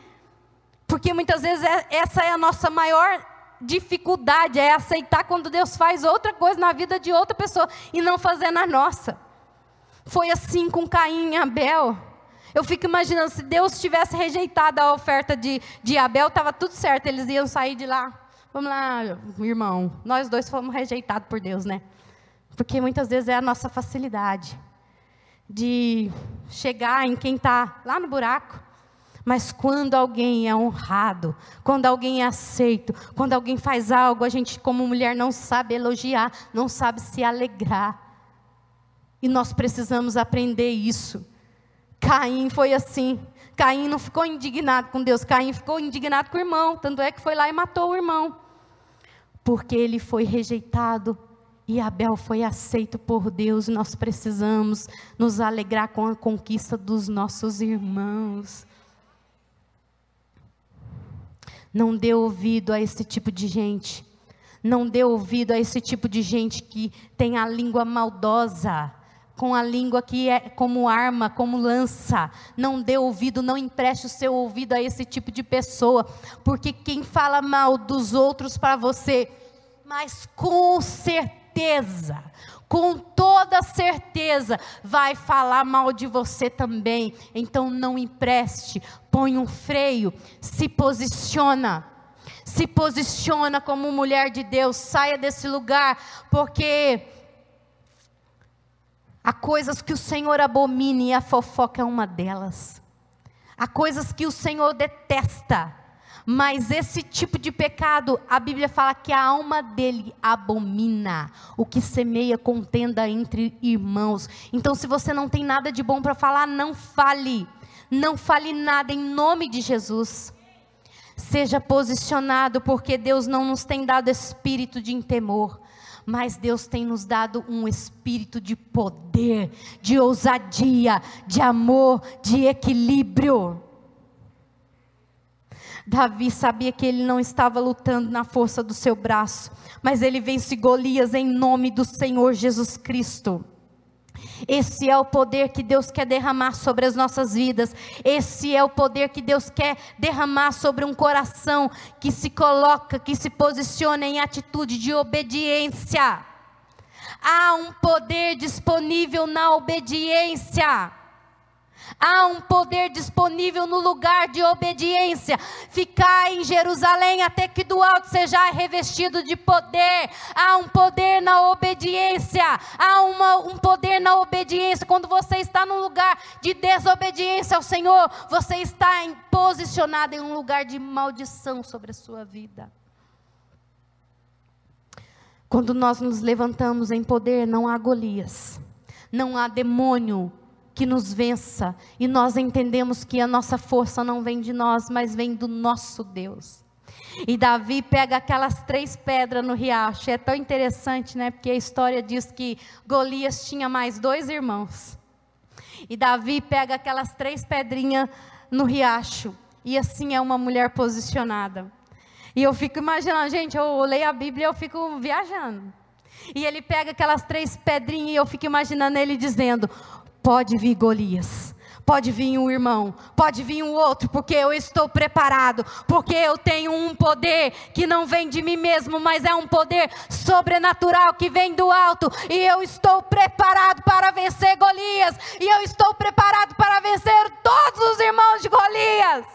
Porque muitas vezes é, essa é a nossa maior dificuldade, é aceitar quando Deus faz outra coisa na vida de outra pessoa e não fazer na nossa. Foi assim com Caim e Abel. Eu fico imaginando, se Deus tivesse rejeitado a oferta de, de Abel, estava tudo certo, eles iam sair de lá. Vamos lá, irmão, nós dois fomos rejeitados por Deus, né? Porque muitas vezes é a nossa facilidade de chegar em quem está lá no buraco. Mas quando alguém é honrado, quando alguém é aceito, quando alguém faz algo, a gente, como mulher, não sabe elogiar, não sabe se alegrar. E nós precisamos aprender isso. Caim foi assim. Caim não ficou indignado com Deus, Caim ficou indignado com o irmão. Tanto é que foi lá e matou o irmão. Porque ele foi rejeitado e Abel foi aceito por Deus. Nós precisamos nos alegrar com a conquista dos nossos irmãos. Não dê ouvido a esse tipo de gente. Não dê ouvido a esse tipo de gente que tem a língua maldosa com a língua que é como arma, como lança. Não dê ouvido, não empreste o seu ouvido a esse tipo de pessoa, porque quem fala mal dos outros para você, mas com certeza, com toda certeza, vai falar mal de você também. Então não empreste, põe um freio, se posiciona. Se posiciona como mulher de Deus, saia desse lugar, porque Há coisas que o Senhor abomina e a fofoca é uma delas. Há coisas que o Senhor detesta. Mas esse tipo de pecado, a Bíblia fala que a alma dele abomina o que semeia contenda entre irmãos. Então, se você não tem nada de bom para falar, não fale. Não fale nada em nome de Jesus. Seja posicionado, porque Deus não nos tem dado espírito de temor, mas Deus tem nos dado um espírito de poder, de ousadia, de amor, de equilíbrio. Davi sabia que ele não estava lutando na força do seu braço, mas ele vence Golias em nome do Senhor Jesus Cristo. Esse é o poder que Deus quer derramar sobre as nossas vidas. Esse é o poder que Deus quer derramar sobre um coração que se coloca, que se posiciona em atitude de obediência. Há um poder disponível na obediência. Há um poder disponível no lugar de obediência. Ficar em Jerusalém até que do alto seja revestido de poder. Há um poder na obediência. Há uma, um poder na obediência. Quando você está num lugar de desobediência ao Senhor, você está em, posicionado em um lugar de maldição sobre a sua vida. Quando nós nos levantamos em poder, não há Golias, não há demônio que nos vença e nós entendemos que a nossa força não vem de nós, mas vem do nosso Deus. E Davi pega aquelas três pedras no riacho. É tão interessante, né? Porque a história diz que Golias tinha mais dois irmãos. E Davi pega aquelas três pedrinhas no riacho. E assim é uma mulher posicionada. E eu fico imaginando, gente, eu leio a Bíblia e eu fico viajando. E ele pega aquelas três pedrinhas e eu fico imaginando ele dizendo: Pode vir Golias, pode vir um irmão, pode vir um outro, porque eu estou preparado, porque eu tenho um poder que não vem de mim mesmo, mas é um poder sobrenatural que vem do alto, e eu estou preparado para vencer Golias, e eu estou preparado para vencer todos os irmãos de Golias.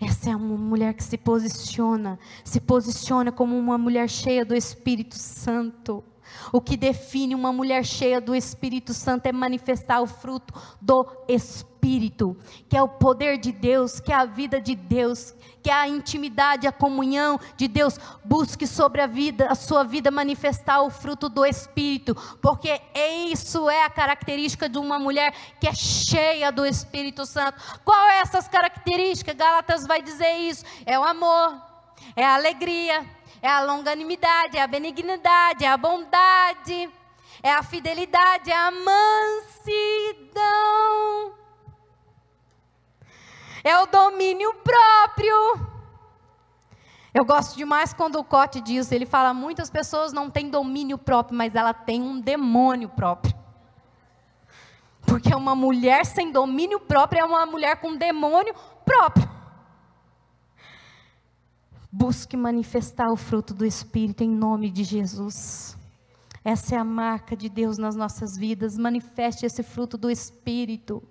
Essa é uma mulher que se posiciona, se posiciona como uma mulher cheia do Espírito Santo. O que define uma mulher cheia do Espírito Santo é manifestar o fruto do Espírito, que é o poder de Deus, que é a vida de Deus, que é a intimidade, a comunhão de Deus. Busque sobre a vida, a sua vida manifestar o fruto do Espírito, porque isso é a característica de uma mulher que é cheia do Espírito Santo. Qual é essas características? Gálatas vai dizer isso: é o amor, é a alegria, é a longanimidade, é a benignidade, é a bondade, é a fidelidade, é a mansidão, é o domínio próprio. Eu gosto demais quando o Cote diz, ele fala, muitas pessoas não têm domínio próprio, mas ela tem um demônio próprio. Porque uma mulher sem domínio próprio é uma mulher com demônio próprio. Busque manifestar o fruto do Espírito em nome de Jesus. Essa é a marca de Deus nas nossas vidas. Manifeste esse fruto do Espírito.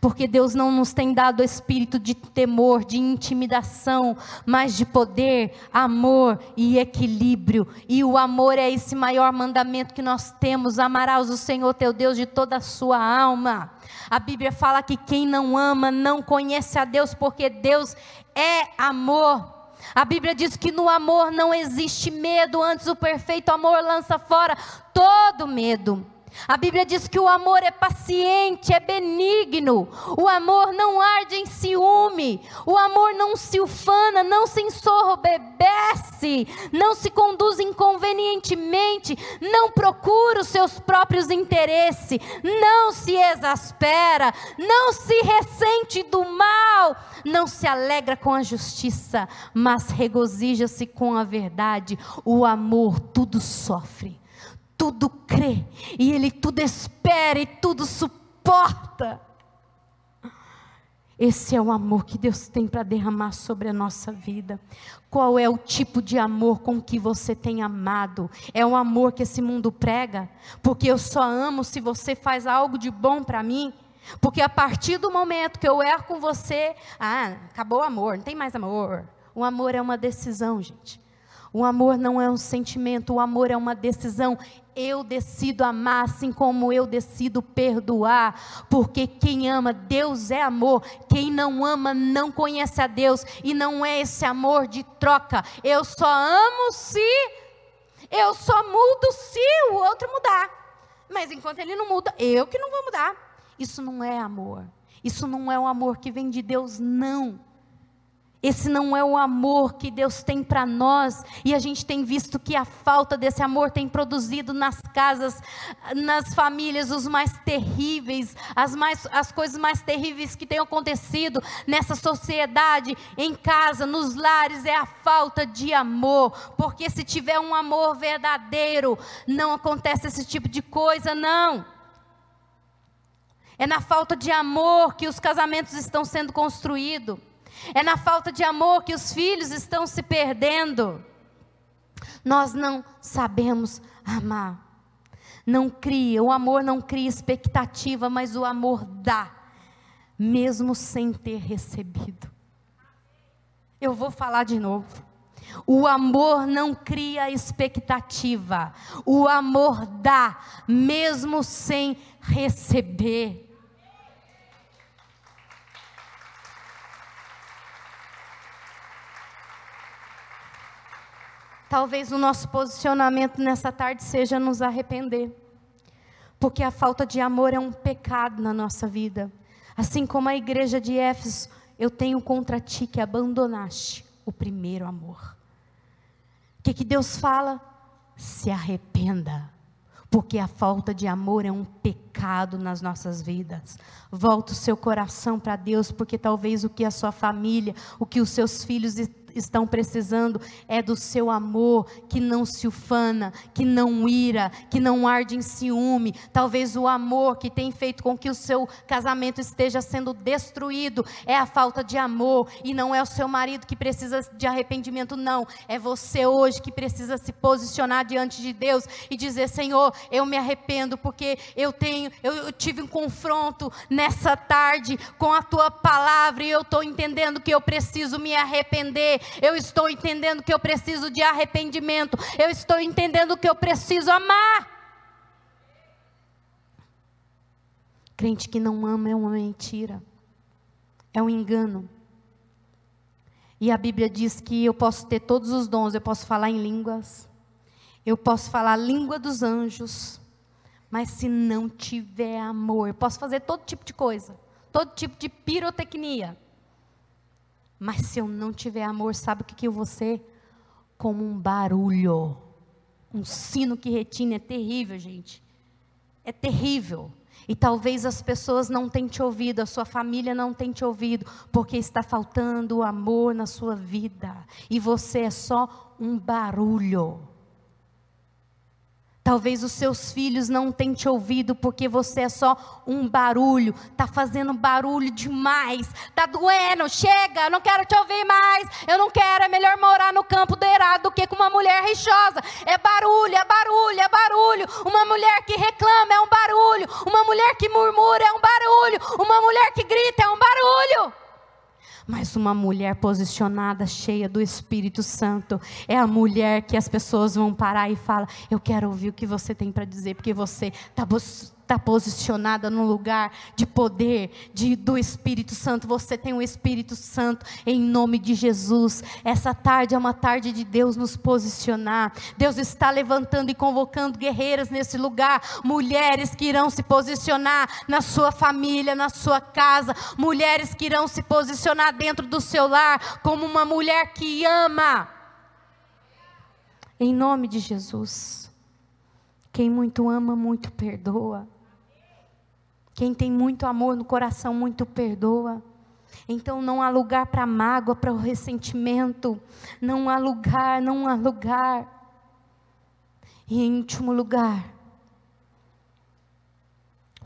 Porque Deus não nos tem dado espírito de temor, de intimidação, mas de poder, amor e equilíbrio. E o amor é esse maior mandamento que nós temos: amarás o Senhor teu Deus de toda a sua alma. A Bíblia fala que quem não ama não conhece a Deus, porque Deus é amor. A Bíblia diz que no amor não existe medo, antes o perfeito amor lança fora todo medo. A Bíblia diz que o amor é paciente, é benigno. O amor não arde em ciúme. O amor não se ufana, não se ensorbebece, não se conduz inconvenientemente, não procura os seus próprios interesses, não se exaspera, não se ressente do mal, não se alegra com a justiça, mas regozija-se com a verdade. O amor tudo sofre tudo crê, e Ele tudo espera e tudo suporta. Esse é o amor que Deus tem para derramar sobre a nossa vida. Qual é o tipo de amor com que você tem amado? É o amor que esse mundo prega? Porque eu só amo se você faz algo de bom para mim? Porque a partir do momento que eu erro com você, ah, acabou o amor, não tem mais amor. O amor é uma decisão, gente. O amor não é um sentimento, o amor é uma decisão. Eu decido amar assim como eu decido perdoar, porque quem ama, Deus é amor. Quem não ama não conhece a Deus e não é esse amor de troca. Eu só amo se eu só mudo se o outro mudar. Mas enquanto ele não muda, eu que não vou mudar. Isso não é amor. Isso não é o amor que vem de Deus, não. Esse não é o amor que Deus tem para nós, e a gente tem visto que a falta desse amor tem produzido nas casas, nas famílias, os mais terríveis, as, mais, as coisas mais terríveis que têm acontecido nessa sociedade, em casa, nos lares, é a falta de amor, porque se tiver um amor verdadeiro, não acontece esse tipo de coisa, não. É na falta de amor que os casamentos estão sendo construídos. É na falta de amor que os filhos estão se perdendo. Nós não sabemos amar. Não cria, o amor não cria expectativa, mas o amor dá, mesmo sem ter recebido. Eu vou falar de novo. O amor não cria expectativa, o amor dá, mesmo sem receber. Talvez o nosso posicionamento nessa tarde seja nos arrepender. Porque a falta de amor é um pecado na nossa vida. Assim como a igreja de Éfeso, eu tenho contra ti que abandonaste o primeiro amor. O que, que Deus fala? Se arrependa porque a falta de amor é um pecado nas nossas vidas. Volta o seu coração para Deus, porque talvez o que a sua família, o que os seus filhos estão precisando é do seu amor, que não se ufana, que não ira, que não arde em ciúme. Talvez o amor que tem feito com que o seu casamento esteja sendo destruído é a falta de amor, e não é o seu marido que precisa de arrependimento, não. É você hoje que precisa se posicionar diante de Deus e dizer: Senhor, eu me arrependo, porque eu tenho, eu, eu tive um confronto nessa tarde com a tua palavra, e eu estou entendendo que eu preciso me arrepender eu estou entendendo que eu preciso de arrependimento, eu estou entendendo que eu preciso amar. Crente que não ama é uma mentira, é um engano. E a Bíblia diz que eu posso ter todos os dons, eu posso falar em línguas, eu posso falar a língua dos anjos, mas se não tiver amor, eu posso fazer todo tipo de coisa, todo tipo de pirotecnia, mas se eu não tiver amor, sabe o que, que eu vou ser? Como um barulho. Um sino que retina é terrível, gente. É terrível. E talvez as pessoas não tenham te ouvido, a sua família não tenha te ouvido, porque está faltando amor na sua vida. E você é só um barulho. Talvez os seus filhos não tenham te ouvido porque você é só um barulho, está fazendo barulho demais, está doendo, chega, não quero te ouvir mais, eu não quero, é melhor morar no campo do errado do que com uma mulher rixosa. É barulho, é barulho, é barulho. Uma mulher que reclama é um barulho, uma mulher que murmura é um barulho, uma mulher que grita é um barulho. Mas uma mulher posicionada, cheia do Espírito Santo, é a mulher que as pessoas vão parar e falar: Eu quero ouvir o que você tem para dizer, porque você está está posicionada no lugar de poder de, do Espírito Santo. Você tem o Espírito Santo em nome de Jesus. Essa tarde é uma tarde de Deus nos posicionar. Deus está levantando e convocando guerreiras nesse lugar, mulheres que irão se posicionar na sua família, na sua casa, mulheres que irão se posicionar dentro do seu lar como uma mulher que ama. Em nome de Jesus. Quem muito ama, muito perdoa. Quem tem muito amor no coração, muito perdoa. Então não há lugar para mágoa, para o ressentimento. Não há lugar, não há lugar. E em último lugar,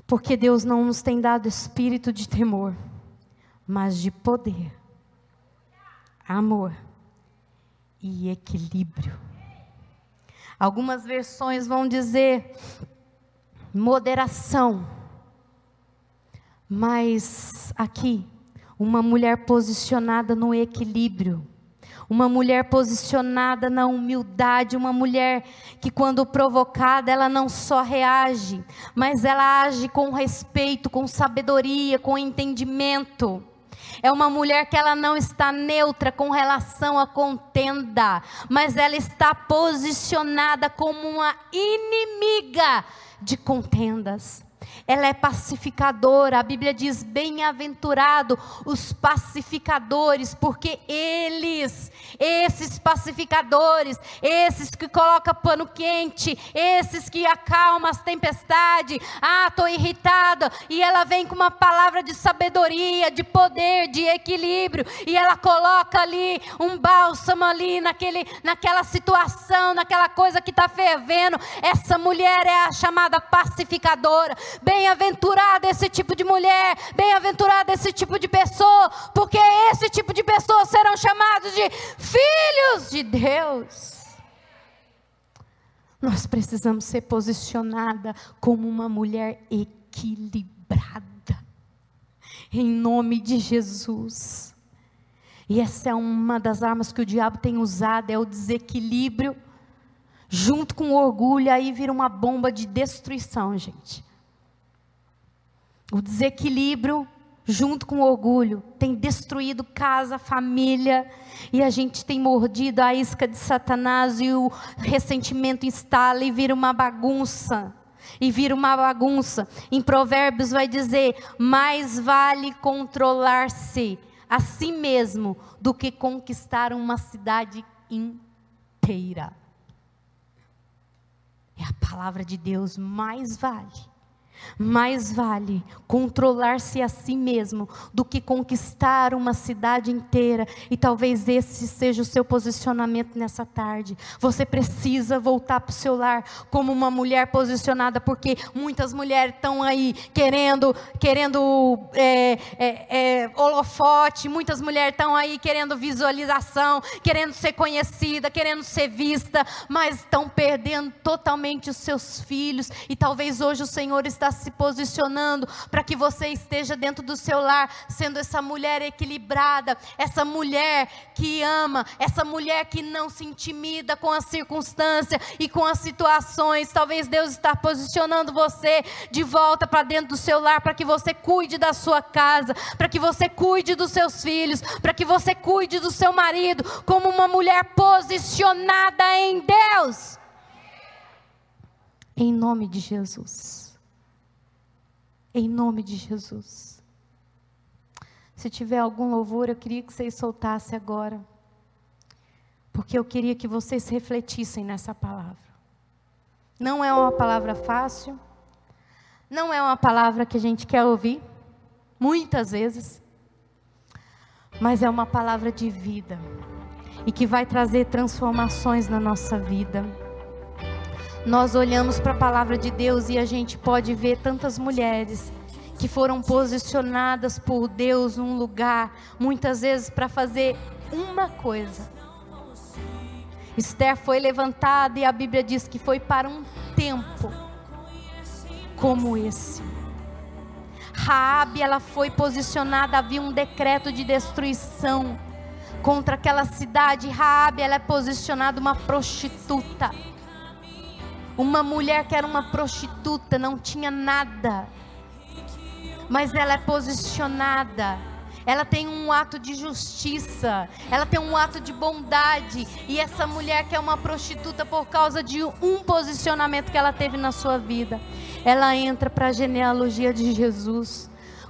porque Deus não nos tem dado espírito de temor, mas de poder, amor e equilíbrio. Algumas versões vão dizer moderação mas aqui, uma mulher posicionada no equilíbrio, Uma mulher posicionada na humildade, uma mulher que, quando provocada, ela não só reage, mas ela age com respeito, com sabedoria, com entendimento. É uma mulher que ela não está neutra com relação à contenda, mas ela está posicionada como uma inimiga de contendas ela é pacificadora. A Bíblia diz: bem-aventurado os pacificadores, porque eles, esses pacificadores, esses que colocam pano quente, esses que acalmam as tempestades. Ah, estou irritada. E ela vem com uma palavra de sabedoria, de poder, de equilíbrio, e ela coloca ali um bálsamo ali naquele, naquela situação, naquela coisa que está fervendo. Essa mulher é a chamada pacificadora. Bem-aventurada esse tipo de mulher, bem-aventurada esse tipo de pessoa, porque esse tipo de pessoas serão chamados de filhos de Deus. Nós precisamos ser posicionada como uma mulher equilibrada, em nome de Jesus. E essa é uma das armas que o diabo tem usado, é o desequilíbrio, junto com o orgulho, aí vira uma bomba de destruição, gente. O desequilíbrio, junto com o orgulho, tem destruído casa, família, e a gente tem mordido a isca de Satanás e o ressentimento instala e vira uma bagunça. E vira uma bagunça. Em Provérbios vai dizer: mais vale controlar-se a si mesmo do que conquistar uma cidade inteira. É a palavra de Deus, mais vale mais vale controlar-se a si mesmo do que conquistar uma cidade inteira, e talvez esse seja o seu posicionamento nessa tarde. Você precisa voltar para o seu lar como uma mulher posicionada, porque muitas mulheres estão aí querendo, querendo é, é, é, holofote, muitas mulheres estão aí querendo visualização, querendo ser conhecida, querendo ser vista, mas estão perdendo totalmente os seus filhos, e talvez hoje o Senhor está está se posicionando para que você esteja dentro do seu lar, sendo essa mulher equilibrada, essa mulher que ama, essa mulher que não se intimida com a circunstância e com as situações. Talvez Deus está posicionando você de volta para dentro do seu lar, para que você cuide da sua casa, para que você cuide dos seus filhos, para que você cuide do seu marido, como uma mulher posicionada em Deus. Em nome de Jesus. Em nome de Jesus. Se tiver algum louvor, eu queria que vocês soltassem agora. Porque eu queria que vocês refletissem nessa palavra. Não é uma palavra fácil. Não é uma palavra que a gente quer ouvir, muitas vezes. Mas é uma palavra de vida. E que vai trazer transformações na nossa vida nós olhamos para a palavra de Deus e a gente pode ver tantas mulheres que foram posicionadas por Deus num lugar, muitas vezes para fazer uma coisa. Esther foi levantada e a Bíblia diz que foi para um tempo como esse. Raabe, ela foi posicionada, havia um decreto de destruição contra aquela cidade. Raabe, ela é posicionada uma prostituta. Uma mulher que era uma prostituta, não tinha nada, mas ela é posicionada. Ela tem um ato de justiça, ela tem um ato de bondade, e essa mulher que é uma prostituta por causa de um posicionamento que ela teve na sua vida, ela entra para a genealogia de Jesus.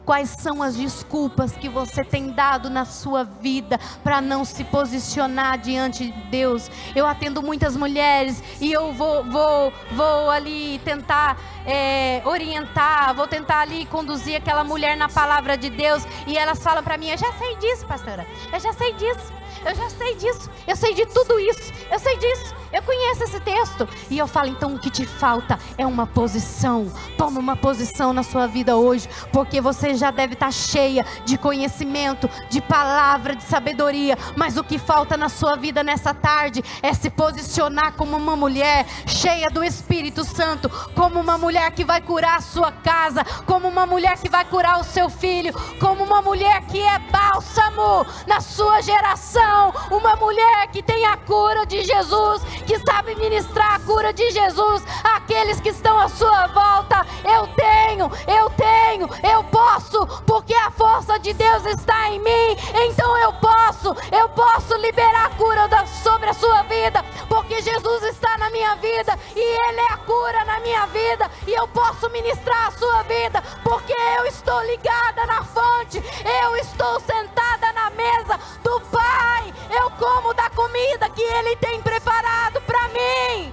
Quais são as desculpas que você tem dado na sua vida para não se posicionar diante de Deus? Eu atendo muitas mulheres e eu vou, vou, vou ali tentar é, orientar, vou tentar ali conduzir aquela mulher na palavra de Deus e elas falam para mim: Eu já sei disso, pastora, eu já sei disso. Eu já sei disso, eu sei de tudo isso, eu sei disso, eu conheço esse texto. E eu falo, então o que te falta é uma posição. Toma uma posição na sua vida hoje, porque você já deve estar cheia de conhecimento, de palavra, de sabedoria, mas o que falta na sua vida nessa tarde é se posicionar como uma mulher cheia do Espírito Santo, como uma mulher que vai curar a sua casa, como uma mulher que vai curar o seu filho, como uma mulher que é bálsamo na sua geração, uma mulher que tem a cura de Jesus, que sabe ministrar a cura de Jesus àqueles que estão à sua volta. Eu tenho, eu tenho, eu posso, porque a força de Deus está em mim, então eu posso, eu posso liberar a cura da, sobre a sua vida, porque Jesus está na minha vida e Ele é a cura na minha vida, e eu posso ministrar a sua vida, porque eu estou ligada na fonte, eu estou sentada na mesa do Pai, Pai, eu como da comida que Ele tem preparado para mim.